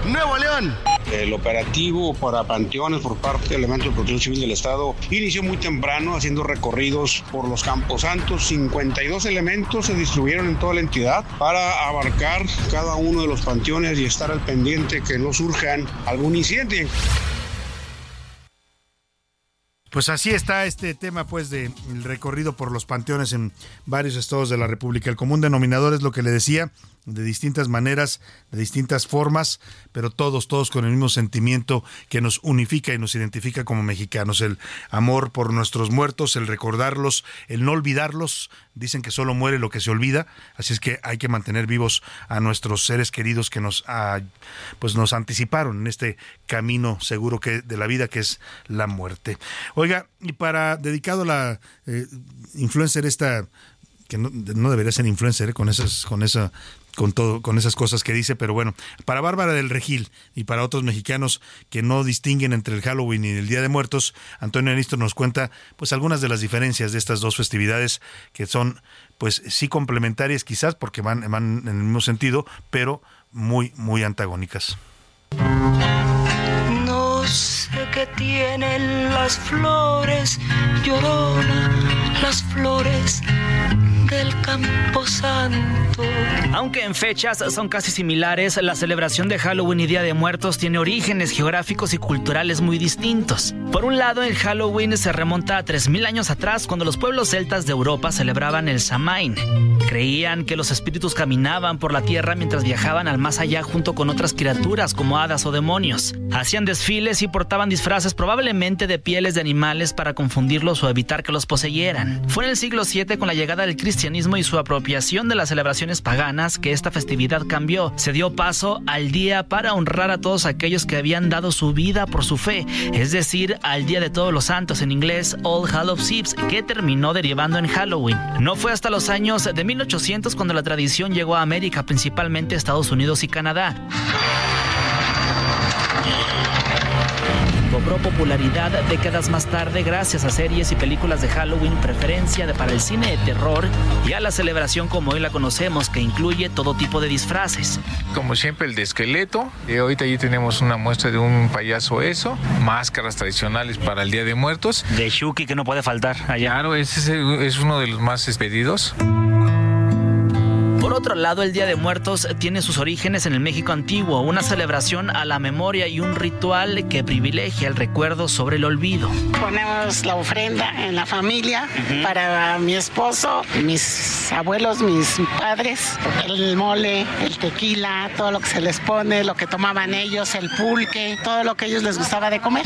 Nuevo León. El operativo para panteones por parte del elemento de protección civil del Estado inició muy temprano haciendo recorridos por los campos santos. 52 elementos se distribuyeron en toda la entidad para abarcar cada uno de los panteones y estar al pendiente que no surjan algún incidente. Pues así está este tema, pues, del recorrido por los panteones en varios estados de la República. El común denominador es lo que le decía, de distintas maneras, de distintas formas, pero todos, todos con el mismo sentimiento que nos unifica y nos identifica como mexicanos. El amor por nuestros muertos, el recordarlos, el no olvidarlos. Dicen que solo muere lo que se olvida, así es que hay que mantener vivos a nuestros seres queridos que nos, ah, pues nos anticiparon en este camino seguro que de la vida que es la muerte. Oiga, y para dedicado a la eh, influencer esta que no, no, debería ser influencer ¿eh? con esas con esa con todo con esas cosas que dice, pero bueno, para Bárbara del Regil y para otros mexicanos que no distinguen entre el Halloween y el Día de Muertos, Antonio Anistro nos cuenta pues algunas de las diferencias de estas dos festividades que son pues sí complementarias quizás porque van, van en el mismo sentido, pero muy muy antagónicas. No sé qué tienen las flores, llorona, las flores del campo santo. Aunque en fechas son casi similares, la celebración de Halloween y Día de Muertos tiene orígenes geográficos y culturales muy distintos. Por un lado, el Halloween se remonta a 3.000 años atrás cuando los pueblos celtas de Europa celebraban el Samhain. Creían que los espíritus caminaban por la tierra mientras viajaban al más allá junto con otras criaturas como hadas o demonios. Hacían desfiles y portaban disfraces probablemente de pieles de animales para confundirlos o evitar que los poseyeran. Fue en el siglo VII con la llegada del cristianismo y su apropiación de las celebraciones paganas que esta festividad cambió. Se dio paso al día para honrar a todos aquellos que habían dado su vida por su fe, es decir, al Día de Todos los Santos en inglés All Hallows Eve, que terminó derivando en Halloween. No fue hasta los años de 1800 cuando la tradición llegó a América, principalmente Estados Unidos y Canadá. Cobró popularidad décadas más tarde gracias a series y películas de Halloween, preferencia de para el cine de terror y a la celebración como hoy la conocemos, que incluye todo tipo de disfraces. Como siempre, el de esqueleto. Y ahorita allí tenemos una muestra de un payaso eso, máscaras tradicionales para el Día de Muertos. De Shuki, que no puede faltar allá. Claro, ese es uno de los más expedidos. Por otro lado, el Día de Muertos tiene sus orígenes en el México antiguo, una celebración a la memoria y un ritual que privilegia el recuerdo sobre el olvido. Ponemos la ofrenda en la familia para mi esposo, mis abuelos, mis padres, el mole, el tequila, todo lo que se les pone, lo que tomaban ellos, el pulque, todo lo que a ellos les gustaba de comer.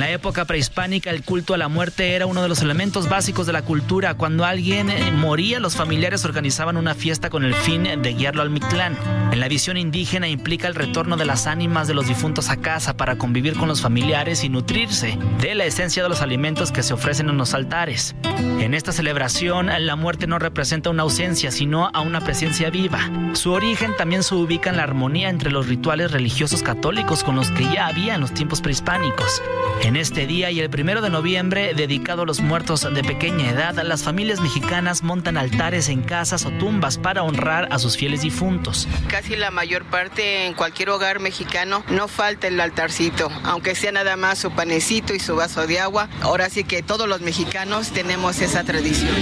En la época prehispánica, el culto a la muerte era uno de los elementos básicos de la cultura. Cuando alguien eh, moría, los familiares organizaban una fiesta con el fin de guiarlo al Mictlán. En la visión indígena implica el retorno de las ánimas de los difuntos a casa para convivir con los familiares y nutrirse de la esencia de los alimentos que se ofrecen en los altares. En esta celebración, la muerte no representa una ausencia, sino a una presencia viva. Su origen también se ubica en la armonía entre los rituales religiosos católicos con los que ya había en los tiempos prehispánicos. En este día y el primero de noviembre, dedicado a los muertos de pequeña edad, las familias mexicanas montan altares en casas o tumbas para honrar a sus fieles difuntos. Casi la mayor parte en cualquier hogar mexicano no falta el altarcito, aunque sea nada más su panecito y su vaso de agua. Ahora sí que todos los mexicanos tenemos esa tradición.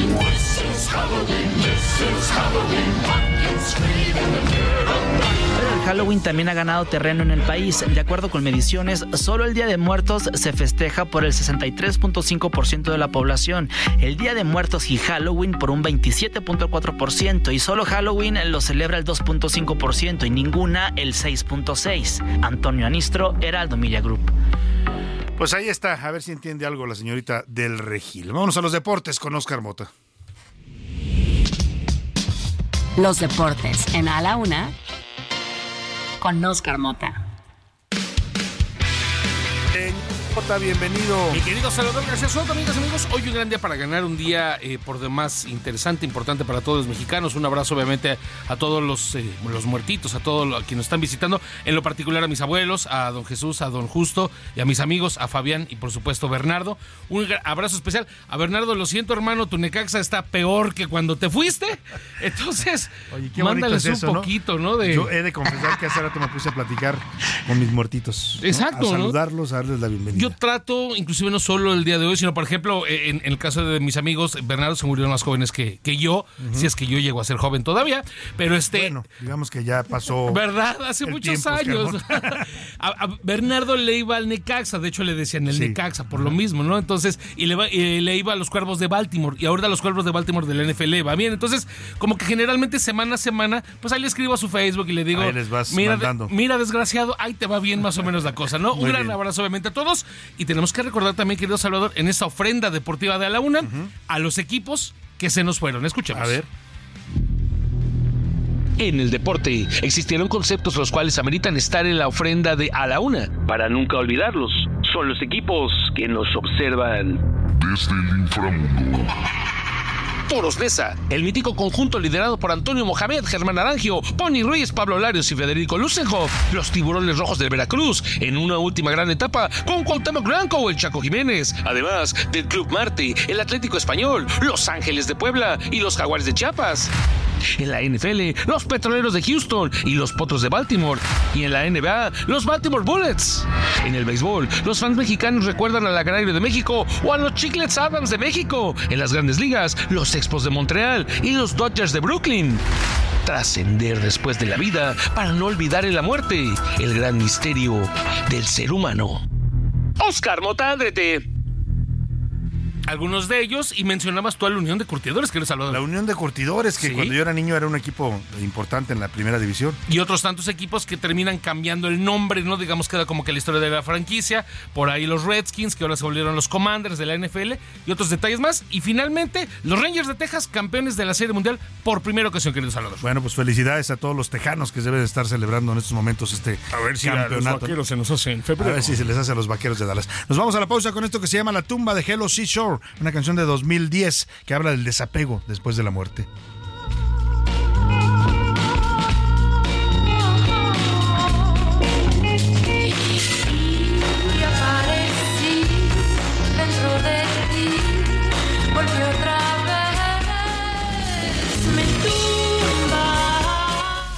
También ha ganado terreno en el país. De acuerdo con mediciones, solo el Día de Muertos se festeja por el 63.5% de la población, el Día de Muertos y Halloween por un 27.4% y solo Halloween lo celebra el 2.5% y ninguna el 6.6%. Antonio Anistro, Heraldo Media Group. Pues ahí está, a ver si entiende algo la señorita del Regil. Vámonos a los deportes con Oscar Mota. Los deportes en A la Una con Oscar Mota. Bienvenido. Mi querido Salvador García Soto, amigas y amigos, hoy un gran día para ganar, un día eh, por demás interesante, importante para todos los mexicanos. Un abrazo obviamente a todos los, eh, los muertitos, a todos los que nos están visitando, en lo particular a mis abuelos, a don Jesús, a don Justo y a mis amigos, a Fabián y por supuesto Bernardo. Un abrazo especial. A Bernardo, lo siento hermano, tu Necaxa está peor que cuando te fuiste. Entonces, Oye, qué bonito mándales es eso, un poquito, ¿no? De... Yo he de confesar que hace rato me puse a platicar con mis muertitos. ¿no? Exacto, A saludarlos, a darles la bienvenida. yo trato, inclusive no solo el día de hoy, sino por ejemplo, en, en el caso de mis amigos, Bernardo se murieron más jóvenes que, que yo, si es que yo llego a ser joven todavía, pero este... Bueno, digamos que ya pasó... ¿Verdad? Hace muchos tiempo, años. Oscar a, a Bernardo le iba al Necaxa, de hecho le decían el Necaxa por lo mismo, ¿no? Entonces, y le, va- y le iba a los Cuervos de Baltimore, y ahora a los Cuervos de Baltimore del NFL va bien. Entonces, como que generalmente semana a semana, pues ahí le escribo a su Facebook y le digo, Ahí les vas mira, de- mandando. mira desgraciado, ahí te va bien más o menos la cosa, ¿no? Muy Un gran bien. abrazo obviamente a todos y tenemos que recordar también, querido Salvador, en esta ofrenda deportiva de a la una, a los equipos que se nos fueron. Escuchemos. A ver. En el deporte existieron conceptos los cuales ameritan estar en la ofrenda de a la una, para nunca olvidarlos. Son los equipos que nos observan desde el inframundo. Toros Nesa, el mítico conjunto liderado por Antonio Mohamed, Germán Arangio, Pony Ruiz, Pablo Larios y Federico Lusenhoff, los tiburones rojos del Veracruz, en una última gran etapa con Cuauhtémoc Blanco o el Chaco Jiménez, además del Club Marte, el Atlético Español, Los Ángeles de Puebla y los Jaguares de Chiapas. En la NFL, los Petroleros de Houston y los Potros de Baltimore. Y en la NBA, los Baltimore Bullets. En el béisbol, los fans mexicanos recuerdan al Agrario de México o a los Chiclets Adams de México. En las grandes ligas, los Expos de Montreal y los Dodgers de Brooklyn. Trascender después de la vida para no olvidar en la muerte el gran misterio del ser humano. Oscar Motaldrete. Algunos de ellos, y mencionabas tú a la Unión de Curtidores, que eres Salvador. La Unión de Curtidores, que Sí. cuando yo era niño era un equipo importante en la primera división. y otros tantos equipos que terminan cambiando el nombre, ¿no? Digamos que era como que la historia de la franquicia. Por ahí los Redskins, que ahora se volvieron los Commanders de la NFL, y otros detalles más. Y finalmente, los Rangers de Texas, campeones de la Serie Mundial por primera ocasión, querido Salvador. Bueno, pues felicidades a todos los tejanos que deben estar celebrando en estos momentos este A ver si a los campeonato. vaqueros se nos hace en A febrero. ver si se les hace a los vaqueros de Dallas. Nos vamos a la pausa con esto que se llama La tumba de Hello Seashore, una canción de 2010 que habla del desapego después de la muerte.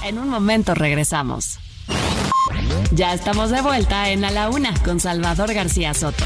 En un momento regresamos. Ya estamos de vuelta en A la Una con Salvador García Soto.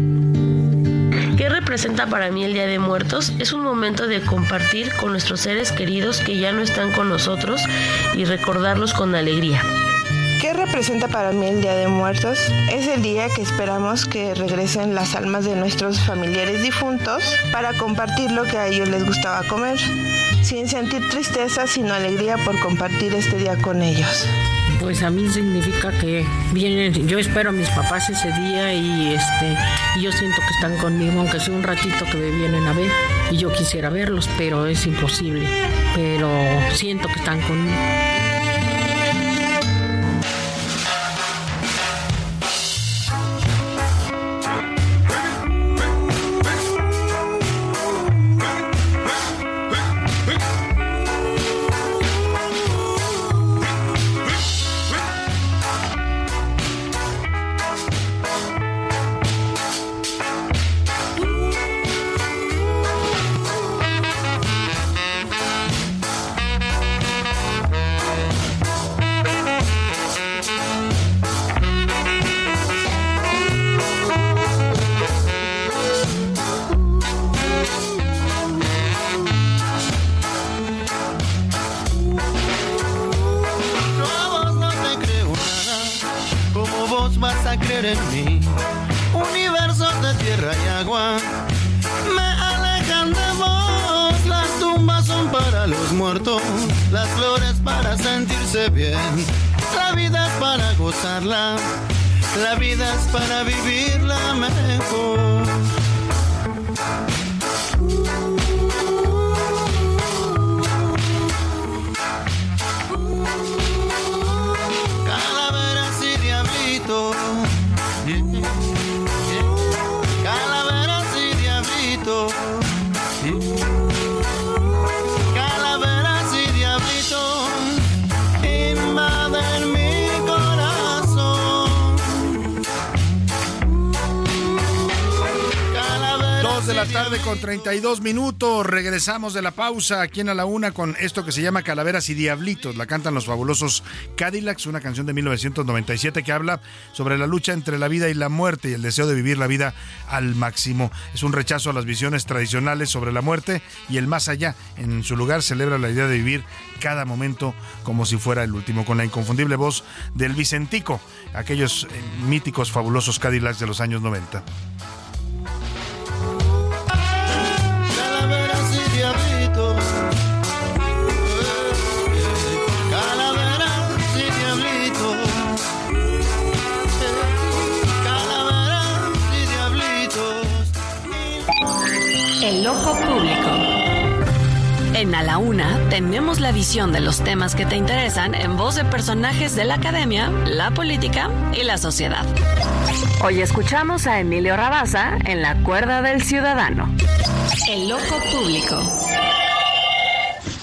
¿Qué representa para mí el Día de Muertos? Es un momento de compartir con nuestros seres queridos que ya no están con nosotros y recordarlos con alegría. ¿Qué representa para mí el Día de Muertos? Es el día que esperamos que regresen las almas de nuestros familiares difuntos para compartir lo que a ellos les gustaba comer, sin sentir tristeza, sino alegría por compartir este día con ellos. Pues a mí significa que vienen, yo espero a mis papás ese día y este yo siento que están conmigo, aunque sea un ratito que me vienen a ver y yo quisiera verlos, pero es imposible. Pero siento que están conmigo. 32 minutos. Regresamos de la pausa aquí en A la Una con esto que se llama Calaveras y Diablitos. La cantan los fabulosos Cadillacs, una canción de 1997 que habla sobre la lucha entre la vida y la muerte y el deseo de vivir la vida al máximo. Es un rechazo a las visiones tradicionales sobre la muerte y el más allá. En su lugar celebra la idea de vivir cada momento como si fuera el último, con la inconfundible voz del Vicentico, aquellos eh, míticos fabulosos Cadillacs de los años 90. En A la Una tenemos la visión de los temas que te interesan en voz de personajes de la academia, la política y la sociedad. Hoy escuchamos a Emilio Rabaza en La Cuerda del Ciudadano. El Ojo Público.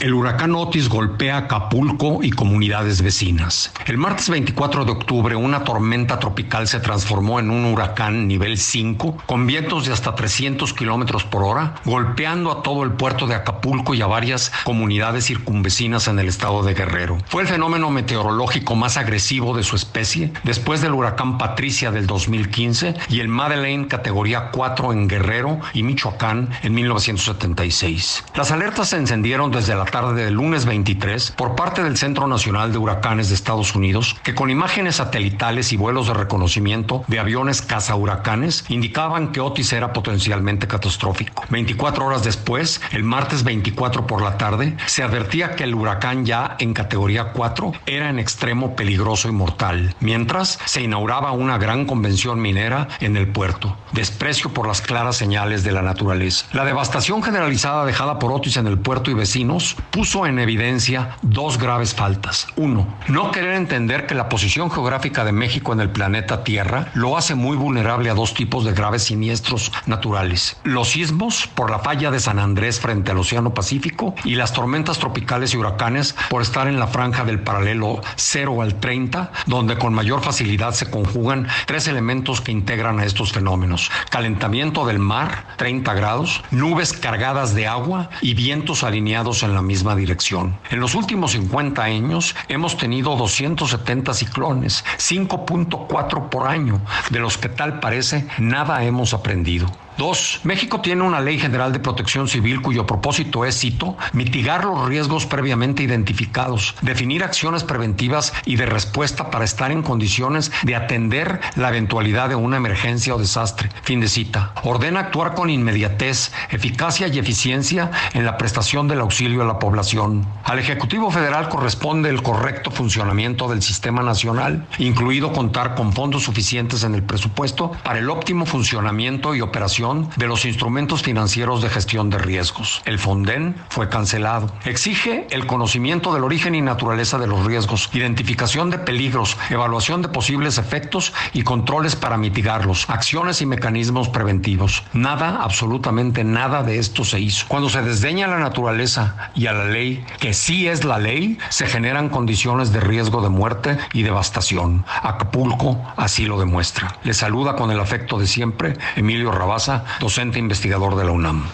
El huracán Otis golpea Acapulco y comunidades vecinas. El martes 24 de octubre, una tormenta tropical se transformó en un huracán nivel 5, con vientos de hasta 300 kilómetros por hora, golpeando a todo el puerto de Acapulco y a varias comunidades circunvecinas en el estado de Guerrero. Fue el fenómeno meteorológico más agresivo de su especie, después del huracán Patricia del 2015 y el Madeleine categoría 4 en Guerrero y Michoacán en 1976. Las alertas se encendieron desde la tarde del lunes 23 por parte del Centro Nacional de Huracanes de Estados Unidos, que con imágenes satelitales y vuelos de reconocimiento de aviones cazahuracanes indicaban que Otis era potencialmente catastrófico. 24 horas después, el martes 24 por la tarde, se advertía que el huracán ya en categoría 4 era en extremo peligroso y mortal, mientras se inauguraba una gran convención minera en el puerto. Desprecio por las claras señales de la naturaleza. La devastación generalizada dejada por Otis en el puerto y vecinos puso en evidencia dos graves faltas. Uno, no querer entender que la posición geográfica de México en el planeta Tierra lo hace muy vulnerable a dos tipos de graves siniestros naturales. Los sismos por la falla de San Andrés frente al Océano Pacífico y las tormentas tropicales y huracanes por estar en la franja del paralelo 0 al 30, donde con mayor facilidad se conjugan tres elementos que integran a estos fenómenos. Calentamiento del mar, 30 grados, nubes cargadas de agua y vientos alineados en la misma dirección. En los últimos 50 años hemos tenido 270 ciclones, 5.4 por año, de los que tal parece nada hemos aprendido. Dos, México tiene una ley general de protección civil cuyo propósito es, cito, mitigar los riesgos previamente identificados, definir acciones preventivas y de respuesta para estar en condiciones de atender la eventualidad de una emergencia o desastre. Fin de cita. Ordena actuar con inmediatez, eficacia y eficiencia en la prestación del auxilio a la población. Al Ejecutivo Federal corresponde el correcto funcionamiento del sistema nacional, incluido contar con fondos suficientes en el presupuesto para el óptimo funcionamiento y operación de los instrumentos financieros de gestión de riesgos. El Fonden fue cancelado. Exige el conocimiento del origen y naturaleza de los riesgos, identificación de peligros, evaluación de posibles efectos y controles para mitigarlos, acciones y mecanismos preventivos. Nada, absolutamente nada de esto se hizo. Cuando se desdeña a la naturaleza y a la ley, que sí es la ley, se generan condiciones de riesgo de muerte y devastación. Acapulco así lo demuestra. Le saluda con el afecto de siempre Emilio Rabaza, docente investigador de la UNAM.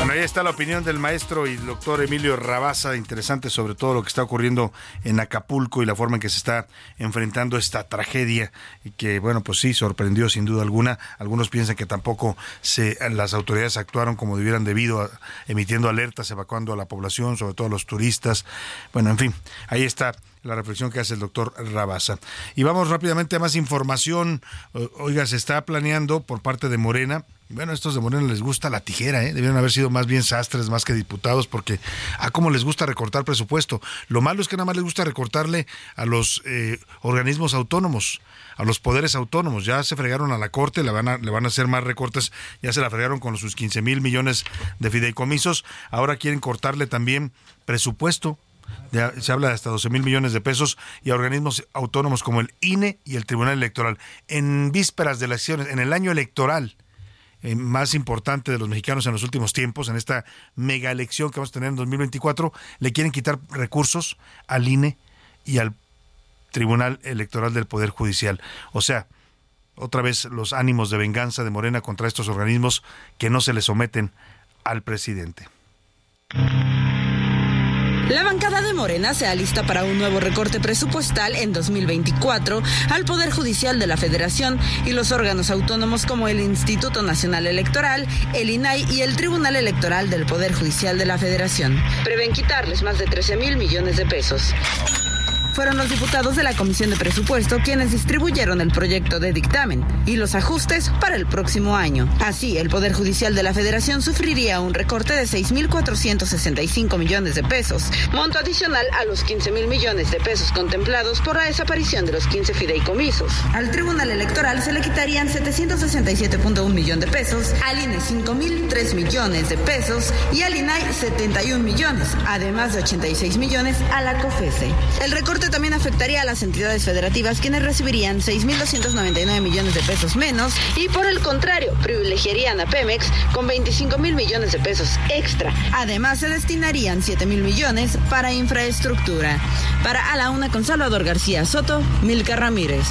Bueno, ahí está la opinión del maestro y doctor Emilio Rabaza, interesante sobre todo lo que está ocurriendo en Acapulco y la forma en que se está enfrentando esta tragedia y que, bueno, pues sí, sorprendió sin duda alguna. Algunos piensan que tampoco se, las autoridades actuaron como debieran debido, a, emitiendo alertas, evacuando a la población, sobre todo a los turistas. Bueno, en fin, ahí está la reflexión que hace el doctor Rabaza. Y vamos rápidamente a más información. Oiga, se está planeando por parte de Morena bueno, a estos de Morena les gusta la tijera, ¿eh? Debieron haber sido más bien sastres más que diputados, porque a cómo les gusta recortar presupuesto. Lo malo es que nada más les gusta recortarle a los eh, organismos autónomos, a los poderes autónomos. Ya se fregaron a la Corte, le van a, le van a hacer más recortes, ya se la fregaron con sus 15 mil millones de fideicomisos. Ahora quieren cortarle también presupuesto se habla de hasta 12 mil millones de pesos y a organismos autónomos como el INE y el Tribunal Electoral. En vísperas de elecciones, en el año electoral, eh, más importante de los mexicanos en los últimos tiempos, en esta mega elección que vamos a tener en 2024, le quieren quitar recursos al INE y al Tribunal Electoral del Poder Judicial. O sea, otra vez los ánimos de venganza de Morena contra estos organismos que no se le someten al presidente. La bancada de Morena se alista para un nuevo recorte presupuestal en 2024 al Poder Judicial de la Federación y los órganos autónomos como el Instituto Nacional Electoral, el INAI y el Tribunal Electoral del Poder Judicial de la Federación. Prevén quitarles más de 13 mil millones de pesos fueron los diputados de la Comisión de Presupuesto quienes distribuyeron el proyecto de dictamen y los ajustes para el próximo año. Así, el Poder Judicial de la Federación sufriría un recorte de 6.465 millones de pesos, monto adicional a los 15 mil millones de pesos contemplados por la desaparición de los 15 fideicomisos. Al Tribunal Electoral se le quitarían 767.1 millones de pesos, al INE 5 mil 3 millones de pesos y al INAI 71 millones, además de 86 millones a la COFESE. El recorte también afectaría a las entidades federativas, quienes recibirían 6.299 millones de pesos menos y por el contrario, privilegiarían a Pemex con 25 mil millones de pesos extra. Además, se destinarían 7 mil millones para infraestructura. Para A la Una con Salvador García Soto, Milka Ramírez.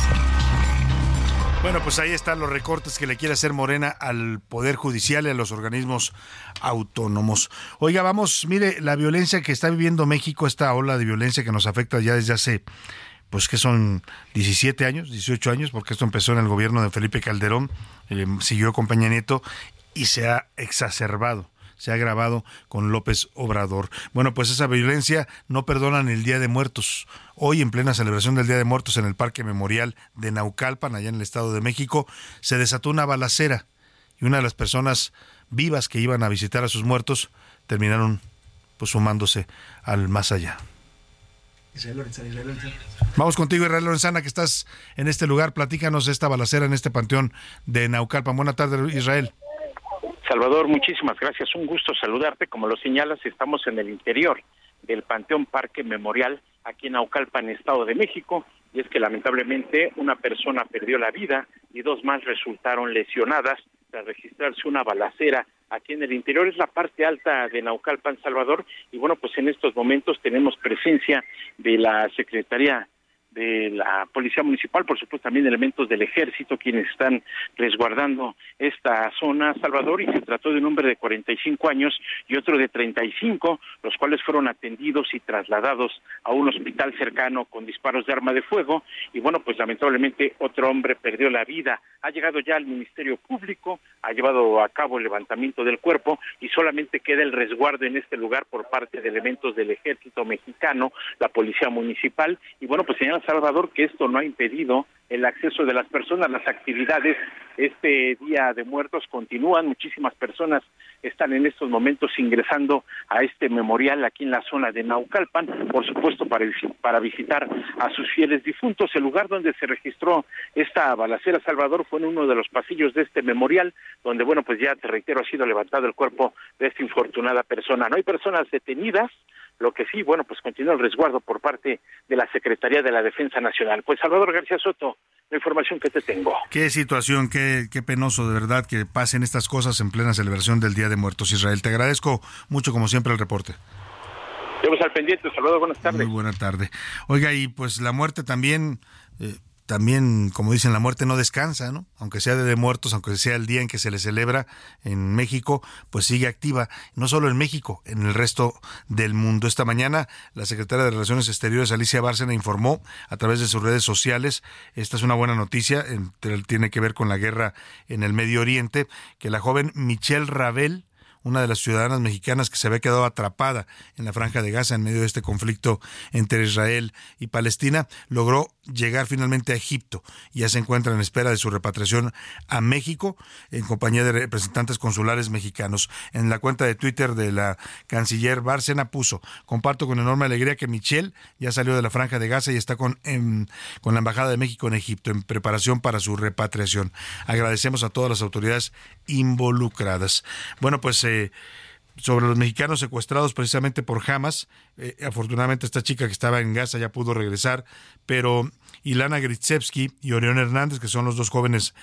Bueno, pues ahí están los recortes que le quiere hacer Morena al Poder Judicial y a los organismos autónomos. Oiga, vamos, mire, la violencia que está viviendo México, esta ola de violencia que nos afecta ya desde hace, pues que son 17 años, 18 años, porque esto empezó en el gobierno de Felipe Calderón, eh, siguió con Peña Nieto y se ha exacerbado se ha grabado con López Obrador. Bueno, pues esa violencia no perdonan el Día de Muertos. Hoy, en plena celebración del Día de Muertos en el Parque Memorial de Naucalpan, allá en el Estado de México, se desató una balacera y una de las personas vivas que iban a visitar a sus muertos terminaron pues sumándose al más allá. Vamos contigo, Israel Lorenzana, que estás en este lugar. Platícanos esta balacera en este panteón de Naucalpan. Buenas tardes, Israel. Salvador, muchísimas gracias. Un gusto saludarte. Como lo señalas, estamos en el interior del Panteón Parque Memorial aquí en Naucalpan, Estado de México. Y es que lamentablemente una persona perdió la vida y dos más resultaron lesionadas tras registrarse una balacera aquí en el interior. Es la parte alta de Naucalpan, Salvador. Y bueno, pues en estos momentos tenemos presencia de la Secretaría de la Policía Municipal, por supuesto también elementos del Ejército quienes están resguardando esta zona, Salvador, y se trató de un hombre de 45 años y otro de 35, los cuales fueron atendidos y trasladados a un hospital cercano con disparos de arma de fuego, y bueno, pues lamentablemente otro hombre perdió la vida. Ha llegado ya al Ministerio Público, ha llevado a cabo el levantamiento del cuerpo y solamente queda el resguardo en este lugar por parte de elementos del Ejército Mexicano, la Policía Municipal, y bueno, pues señala Salvador que esto no ha impedido el acceso de las personas, las actividades este Día de Muertos continúan, muchísimas personas están en estos momentos ingresando a este memorial aquí en la zona de Naucalpan, por supuesto para, para visitar a sus fieles difuntos. El lugar donde se registró esta balacera Salvador fue en uno de los pasillos de este memorial, donde, bueno, pues ya te reitero, ha sido levantado el cuerpo de esta infortunada persona. No hay personas detenidas, lo que sí, bueno, pues continúa el resguardo por parte de la Secretaría de la Defensa Nacional. Pues Salvador García Soto, la información que te tengo. Qué situación, qué, qué penoso de verdad que pasen estas cosas en plena celebración del Día de Muertos Israel. Te agradezco mucho como siempre el reporte. Estamos al pendiente, saludos, buenas tardes. Muy buena tarde. Oiga, y pues la muerte también... Eh, también, como dicen, la muerte no descansa, ¿no? Aunque sea de muertos, aunque sea el día en que se le celebra en México, pues sigue activa, no solo en México, en el resto del mundo. Esta mañana, la secretaria de Relaciones Exteriores, Alicia Bárcena, informó a través de sus redes sociales, esta es una buena noticia, tiene que ver con la guerra en el Medio Oriente, que la joven Michelle Ravel, una de las ciudadanas mexicanas que se había quedado atrapada en la franja de Gaza en medio de este conflicto entre Israel y Palestina, logró llegar finalmente a Egipto ya se encuentra en espera de su repatriación a México en compañía de representantes consulares mexicanos. En la cuenta de Twitter de la canciller Bárcena puso, comparto con enorme alegría que Michelle ya salió de la franja de Gaza y está con, con la Embajada de México en Egipto en preparación para su repatriación. Agradecemos a todas las autoridades involucradas. Bueno, pues... Eh, sobre los mexicanos secuestrados precisamente por Hamas. Eh, afortunadamente esta chica que estaba en Gaza ya pudo regresar, pero Ilana Gritsevsky y Orión Hernández, que son los dos jóvenes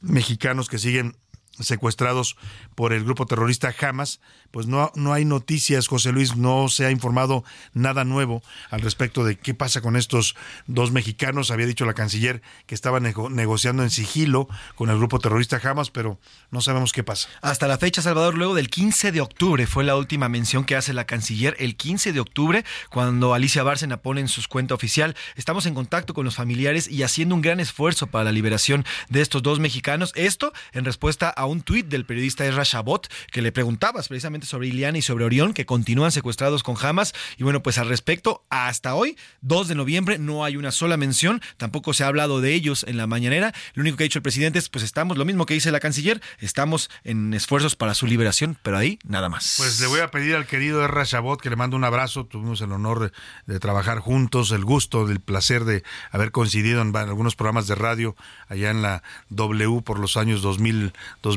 mexicanos que siguen secuestrados por el grupo terrorista Hamas, pues no, no hay noticias, José Luis, no se ha informado nada nuevo al respecto de qué pasa con estos dos mexicanos. Había dicho la canciller que estaban negociando en sigilo con el grupo terrorista Hamas, pero no sabemos qué pasa. Hasta la fecha, Salvador, luego del 15 de octubre fue la última mención que hace la canciller, el 15 de octubre, cuando Alicia Bárcena pone en su cuenta oficial, estamos en contacto con los familiares y haciendo un gran esfuerzo para la liberación de estos dos mexicanos. Esto en respuesta a un tuit del periodista Ezra Shabot, que le preguntabas precisamente sobre Iliana y sobre Orión, que continúan secuestrados con Hamas. Y bueno, pues al respecto, hasta hoy, 2 de noviembre, no hay una sola mención, tampoco se ha hablado de ellos en la mañanera. Lo único que ha dicho el presidente es, pues estamos, lo mismo que dice la canciller, estamos en esfuerzos para su liberación, pero ahí nada más. Pues le voy a pedir al querido Ezra Shabot que le mando un abrazo, tuvimos el honor de, trabajar juntos, el gusto, el placer de haber coincidido en, algunos programas de radio allá en la W por los años 2000, 2000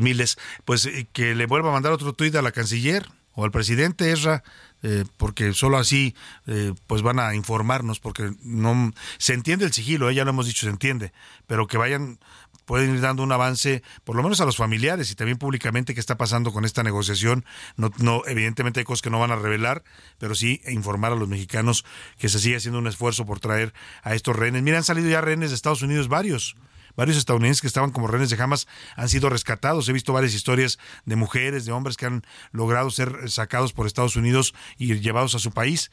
pues eh, que le vuelva a mandar otro tuit a la canciller o al presidente Esra, eh, porque solo así eh, pues van a informarnos, porque no se entiende el sigilo, ya lo hemos dicho, se entiende, pero que vayan pueden ir dando un avance, por lo menos a los familiares y también públicamente, qué está pasando con esta negociación. No, no, evidentemente hay cosas que no van a revelar, pero sí informar a los mexicanos que se sigue haciendo un esfuerzo por traer a estos rehenes. Mira, han salido ya rehenes de Estados Unidos varios varios estadounidenses que estaban como rehenes de Hamas han sido rescatados. He visto varias historias de mujeres, de hombres que han logrado ser sacados por Estados Unidos y llevados a su país.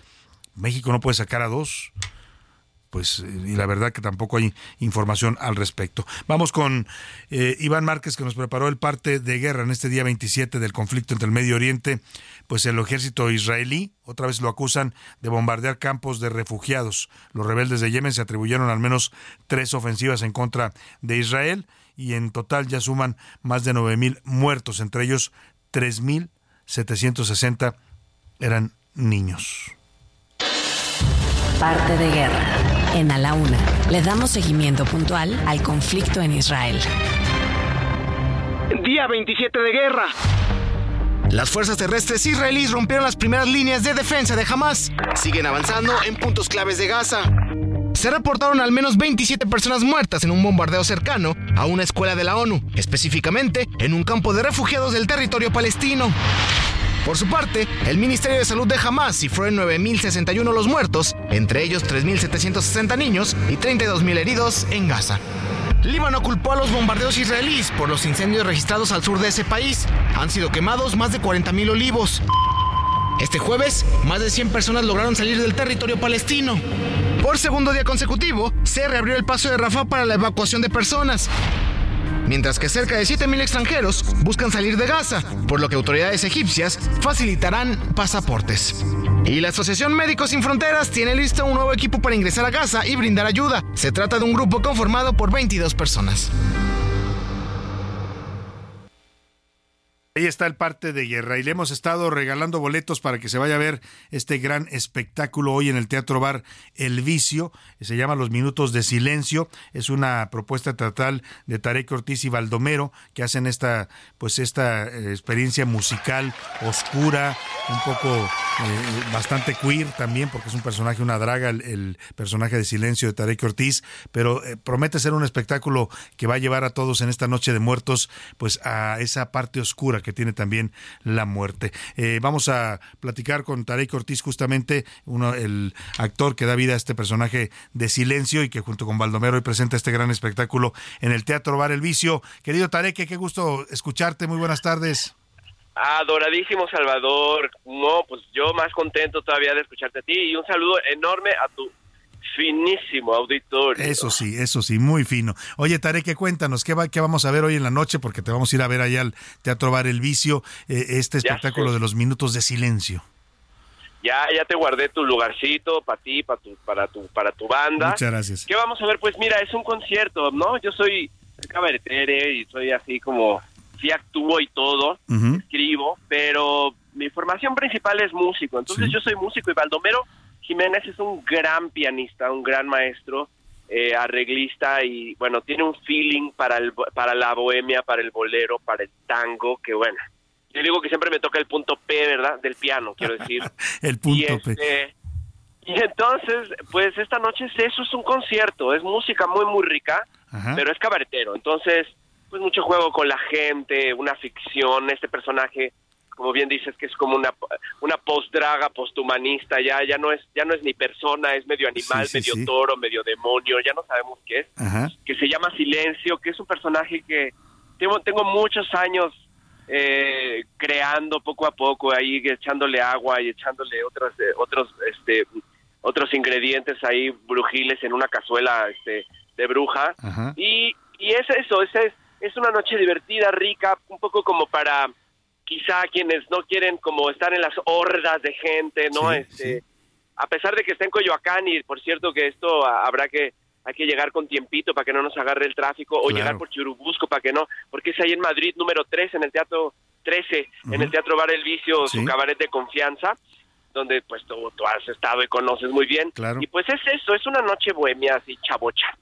México no puede sacar a dos pues y la verdad que tampoco hay información al respecto. Vamos con eh, Iván Márquez que nos preparó el parte de guerra en este día 27 del conflicto entre el Medio Oriente, pues el ejército israelí otra vez lo acusan de bombardear campos de refugiados. Los rebeldes de Yemen se atribuyeron al menos tres ofensivas en contra de Israel y en total ya suman más de 9.000 muertos, entre ellos 3.760 eran niños. Parte de guerra en A la Una le damos seguimiento puntual al conflicto en Israel. Día 27 de guerra. Las fuerzas terrestres israelíes rompieron las primeras líneas de defensa de Hamas. Siguen avanzando en puntos claves de Gaza. Se reportaron al menos 27 personas muertas en un bombardeo cercano a una escuela de la ONU, específicamente en un campo de refugiados del territorio palestino. Por su parte, el Ministerio de Salud de Hamas cifró en 9.061 los muertos, entre ellos 3.760 niños y 32.000 heridos en Gaza. Líbano culpó a los bombardeos israelíes por los incendios registrados al sur de ese país. Han sido quemados más de 40.000 olivos. Este jueves, más de 100 personas lograron salir del territorio palestino. Por segundo día consecutivo, se reabrió el paso de Rafah para la evacuación de personas mientras que cerca de 7.000 extranjeros buscan salir de Gaza, por lo que autoridades egipcias facilitarán pasaportes. Y la Asociación Médicos Sin Fronteras tiene listo un nuevo equipo para ingresar a Gaza y brindar ayuda. Se trata de un grupo conformado por 22 personas. Ahí está el parte de guerra y le hemos estado regalando boletos para que se vaya a ver este gran espectáculo hoy en el Teatro Bar El Vicio. Se llama Los Minutos de Silencio. Es una propuesta teatral de Tarek Ortiz y Baldomero que hacen esta, pues esta eh, experiencia musical oscura, un poco eh, bastante queer también, porque es un personaje, una draga, el, personaje de Silencio de Tarek Ortiz, pero eh, promete ser un espectáculo que va a llevar a todos en esta noche de muertos, pues a esa parte oscura que tiene también la muerte. Eh, vamos a platicar con Tarek Ortiz, justamente uno, el actor que da vida a este personaje de silencio y que junto con Baldomero hoy presenta este gran espectáculo en el Teatro Bar El Vicio. Querido Tarek, qué gusto escucharte. Muy buenas tardes. Adoradísimo Salvador, no, pues yo más contento todavía de escucharte a ti y un saludo enorme a tu finísimo auditorio. Eso sí, eso sí, muy fino. Oye, Tarek, cuéntanos, ¿qué, va, ¿qué vamos a ver hoy en la noche? Porque te vamos a ir a ver allá al Teatro Bar El Vicio, eh, este espectáculo de los minutos de silencio. Ya, ya te guardé tu lugarcito para ti, para tu, para tu, para tu banda. Muchas gracias. ¿Qué vamos a ver? Pues mira, es un concierto, ¿no? Yo soy cabaretere y soy así como, sí actúo y todo, escribo, pero mi formación principal es músico. Entonces yo soy músico y Baldomero Jiménez es un gran pianista, un gran maestro, eh, arreglista y bueno, tiene un feeling para, el, para la bohemia, para el bolero, para el tango, que bueno. Yo digo que siempre me toca el punto P, ¿verdad? Del piano, quiero decir. el punto P. Este, y entonces, pues esta noche eso, es un concierto, es música muy, muy rica, pero es cabaretero. Entonces, pues mucho juego con la gente, una ficción, este personaje como bien dices que es como una una postdraga posthumanista ya ya no es ya no es ni persona es medio animal Sí, sí, medio sí. toro medio demonio ya no sabemos qué es Ajá. que se llama Silencio que es un personaje que tengo tengo muchos años eh, creando poco a poco ahí echándole agua y echándole otros eh, otros este otros ingredientes ahí brujiles en una cazuela este de bruja Ajá. y, y es eso, es, es, es una noche divertida, rica, un poco como para quizá quienes no quieren como estar en las hordas de gente, ¿no? Sí, este, A pesar de que está en Coyoacán y por cierto que esto habrá que hay que llegar con tiempito para que no nos agarre el tráfico o llegar por Churubusco para que no, porque es ahí en Madrid número 3 en el Teatro 13, en el Teatro Bar El Vicio, su cabaret de confianza donde pues tú, tú has estado y conoces muy bien. Claro. Y pues es eso, es una noche bohemia así chavocha.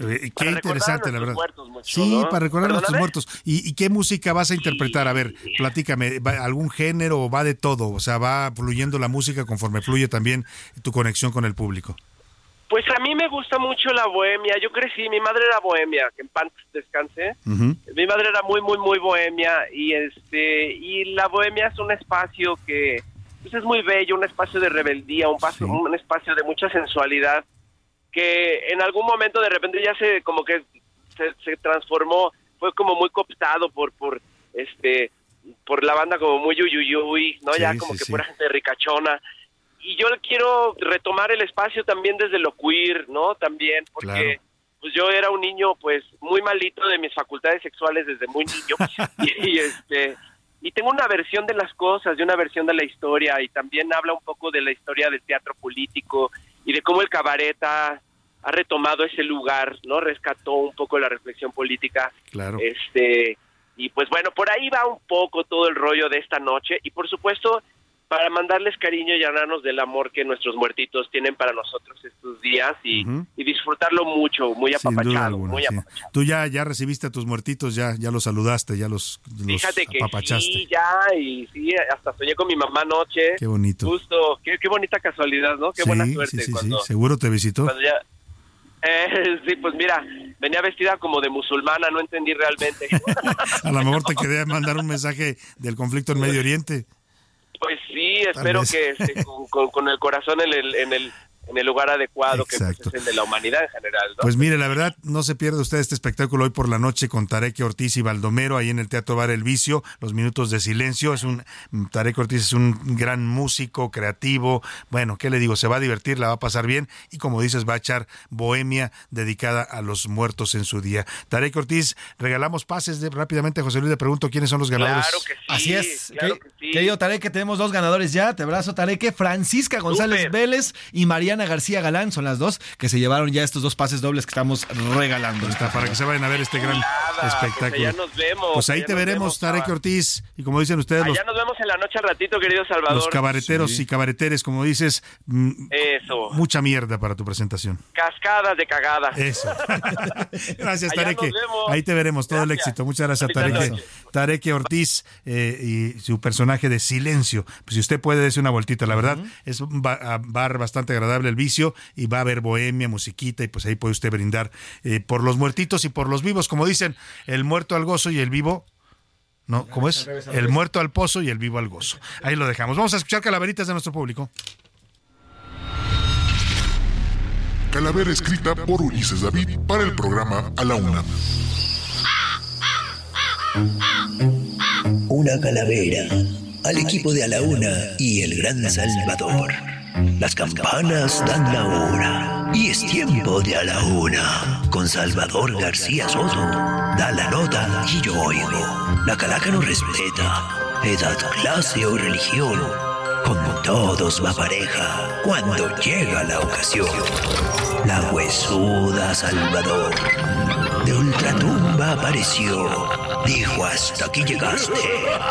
Eh, qué interesante, la verdad. muertos, mucho, sí, ¿no? para recordar a nuestros muertos. ¿Y, y qué música vas a interpretar? A ver, platícame, ¿va- ¿algún género o va de todo? O sea, va fluyendo la música conforme fluye también tu conexión con el público. Pues a mí me gusta mucho la bohemia. Yo crecí, mi madre era bohemia, que en pan descanse. Mi madre era muy, muy, muy bohemia y este y la bohemia es un espacio que pues, es muy bello, un espacio de rebeldía, un, paso, un espacio de mucha sensualidad que en algún momento de repente ya se como que se, se transformó, fue como muy cooptado por por este por la banda como muy uyuyuy, ¿no? Sí, ya como sí, que sí. pura gente ricachona. Y yo quiero retomar el espacio también desde lo queer, ¿no? También, porque Claro. pues yo era un niño pues muy malito de mis facultades sexuales desde muy niño y, y, este y tengo una versión de las cosas, de una versión de la historia y también habla un poco de la historia del teatro político y de cómo el cabaret ha, ha retomado ese lugar, ¿no? Rescató un poco la reflexión política Claro. este y pues bueno, por ahí va un poco todo el rollo de esta noche y por supuesto para mandarles cariño y llenarnos del amor que nuestros muertitos tienen para nosotros estos días y, disfrutarlo mucho, muy apapachado, alguna. muy sí. apapachado. Tú ya, ya recibiste a tus muertitos, ya, ya los saludaste, ya los, los Fíjate que apapachaste. sí, ya, y sí, hasta soñé con mi mamá anoche. Qué bonito. Justo, qué, qué bonita casualidad, ¿no? Qué sí, buena suerte. sí, sí, sí. cuando, Seguro te visitó. ya... Eh, sí, pues mira, venía vestida como de musulmana, no entendí realmente. A lo mejor te quería mandar un mensaje del conflicto en Medio Oriente. Pues sí, espero que con, con- con el corazón en el, en el, en el lugar adecuado, que pues, Exacto. es el de la humanidad en general, ¿no? Pues mire, la verdad, no se pierda usted este espectáculo hoy por la noche con Tarek Ortiz y Baldomero ahí en el Teatro Bar El Vicio, Los Minutos de Silencio. Es un Tarek Ortiz es un gran músico, creativo. Bueno, ¿qué le digo? Se va a divertir, la va a pasar bien y como dices, va a echar bohemia dedicada a los muertos en su día. Tarek Ortiz, regalamos pases de, rápidamente, José Luis, le pregunto quiénes son los ganadores. Claro que sí. Así es. claro Que- que sí. Querido tenemos dos ganadores ya. Te abrazo, Tareque. Francisca González. Vélez y Mariana García Galán son las dos que se llevaron ya estos dos pases dobles que estamos regalando. Está, para que se vayan a ver este gran Nada, espectáculo. pues allá nos vemos, Pues ahí allá te nos veremos, vemos, Tarek. Ortiz. Y como dicen ustedes, los, Allá nos vemos en la noche al ratito, querido Salvador. los cabareteros y cabareteres, como dices, mm, Eso, mucha mierda para tu presentación. cascadas de cagada. Eso. Gracias, Allá vemos. Ahí te veremos, todo el éxito. Muchas gracias, noche. Tareque Ortiz eh, y su personaje de Silencio. Pues si usted puede, dése una vueltita. La verdad, es un bar bastante agradable el vicio y va a haber bohemia, musiquita y pues ahí puede usted brindar eh, por los muertitos y por los vivos. Como dicen, el muerto al gozo y el vivo no, ¿cómo es? El muerto al pozo y el vivo al gozo. Ahí lo dejamos. Vamos a escuchar calaveritas de nuestro público. Calavera escrita por Ulises David para el programa A la Una. Una calavera al equipo de A la Una y el Gran Salvador. Las campanas dan la hora y es tiempo de A la Una con Salvador García Soto. Da la nota y yo oigo. La calaca no respeta edad, clase o religión. Con todos va pareja cuando llega la ocasión. La huesuda Salvador de ultratumba apareció. Dijo hasta aquí llegaste,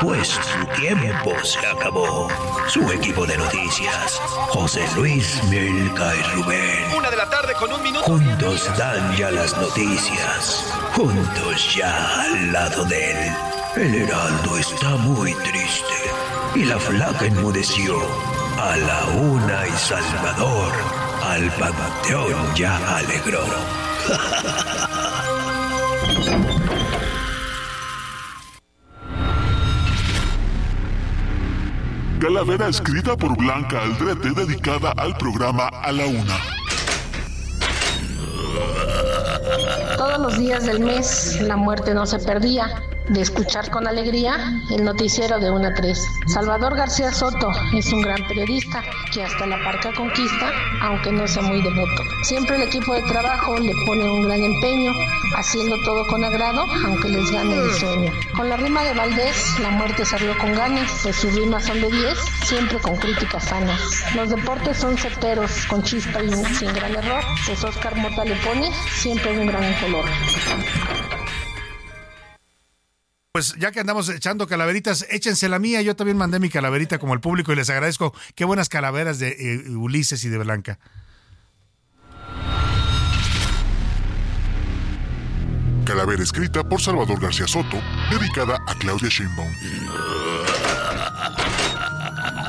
pues su tiempo se acabó. Su equipo de noticias, José Luis, Milka y Rubén. Una de la tarde con un minuto. Juntos dan ya las noticias. Juntos ya al lado de él. El heraldo está muy triste. Y la flaca enmudeció. A la una y Salvador. Al panteón ya alegró. Calavera escrita por Blanca Aldrete dedicada al programa A la Una. Todos los días del mes la muerte no se perdía de escuchar con alegría el noticiero de 1 a 3. Salvador García Soto es un gran periodista que hasta la parca conquista, aunque no sea muy devoto. Siempre el equipo de trabajo le pone un gran empeño, haciendo todo con agrado, aunque les gane el sueño. Con la rima de Valdés, la muerte salió con ganas, pues sus rimas son de 10, siempre con críticas sanas. Los deportes son certeros, con chispa y sin gran error, pues Oscar Mota le pone siempre un gran color. Pues ya que andamos echando calaveritas, échense la mía. Yo también mandé mi calaverita como el público y les agradezco. Qué buenas calaveras de eh, Ulises y de Blanca. Calavera escrita por Salvador García Soto, dedicada a Claudia Sheinbaum.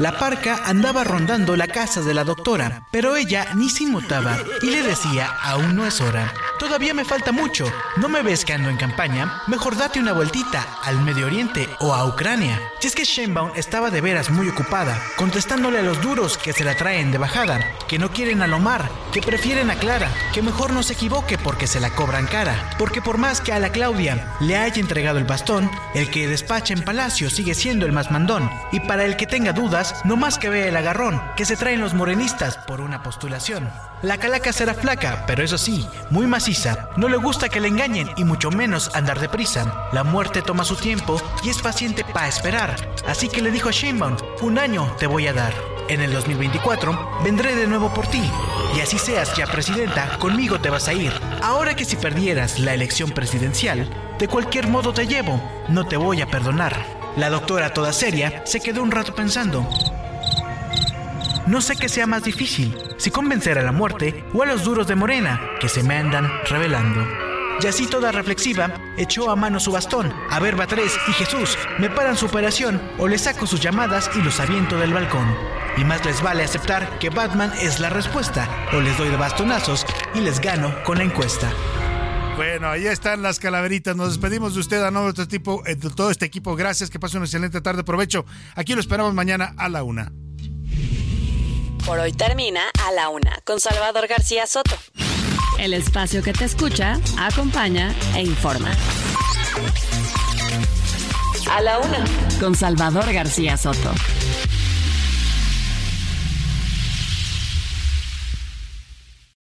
La parca andaba rondando la casa de la doctora, pero ella ni se inmutaba y le decía, aún no es hora. Todavía me falta mucho. ¿No me ves que ando en campaña? Mejor date una vueltita al Medio Oriente o a Ucrania. Si es que Sheinbaum estaba de veras muy ocupada, contestándole a los duros que se la traen de bajada, que no quieren a Lomar, que prefieren a Clara, que mejor no se equivoque porque se la cobran cara. Porque por más que a la Claudia le haya entregado el bastón, el que despacha en Palacio sigue siendo el más mandón. Y para el que tenga dudas, no más que vea el agarrón que se traen los morenistas por una postulación. La calaca será flaca, pero eso sí, muy maciza. No le gusta que le engañen y mucho menos andar deprisa. La muerte toma su tiempo y es paciente para esperar. Así que le dijo a Sheinbaum, un año te voy a dar. En el 2024 vendré de nuevo por ti. Y así seas ya presidenta, conmigo te vas a ir. Ahora que si perdieras la elección presidencial, de cualquier modo te llevo, no te voy a perdonar. La doctora, toda seria, se quedó un rato pensando. No sé qué sea más difícil, si convencer a la muerte o a los duros de Morena, que se me andan revelando. Y así toda reflexiva, echó a mano su bastón. A ver, Batres y Jesús, me paran su operación o les saco sus llamadas y los aviento del balcón. Y más les vale aceptar que Batman es la respuesta, o les doy de bastonazos y les gano con la encuesta. Bueno, ahí están las calaveritas. Nos despedimos de usted a nombre de, este tipo, eh, de todo este equipo. Gracias, que pase una excelente tarde. Provecho. Aquí lo esperamos mañana a la una. Por hoy termina a la una con Salvador García Soto. El espacio que te escucha, acompaña e informa. A la una con Salvador García Soto.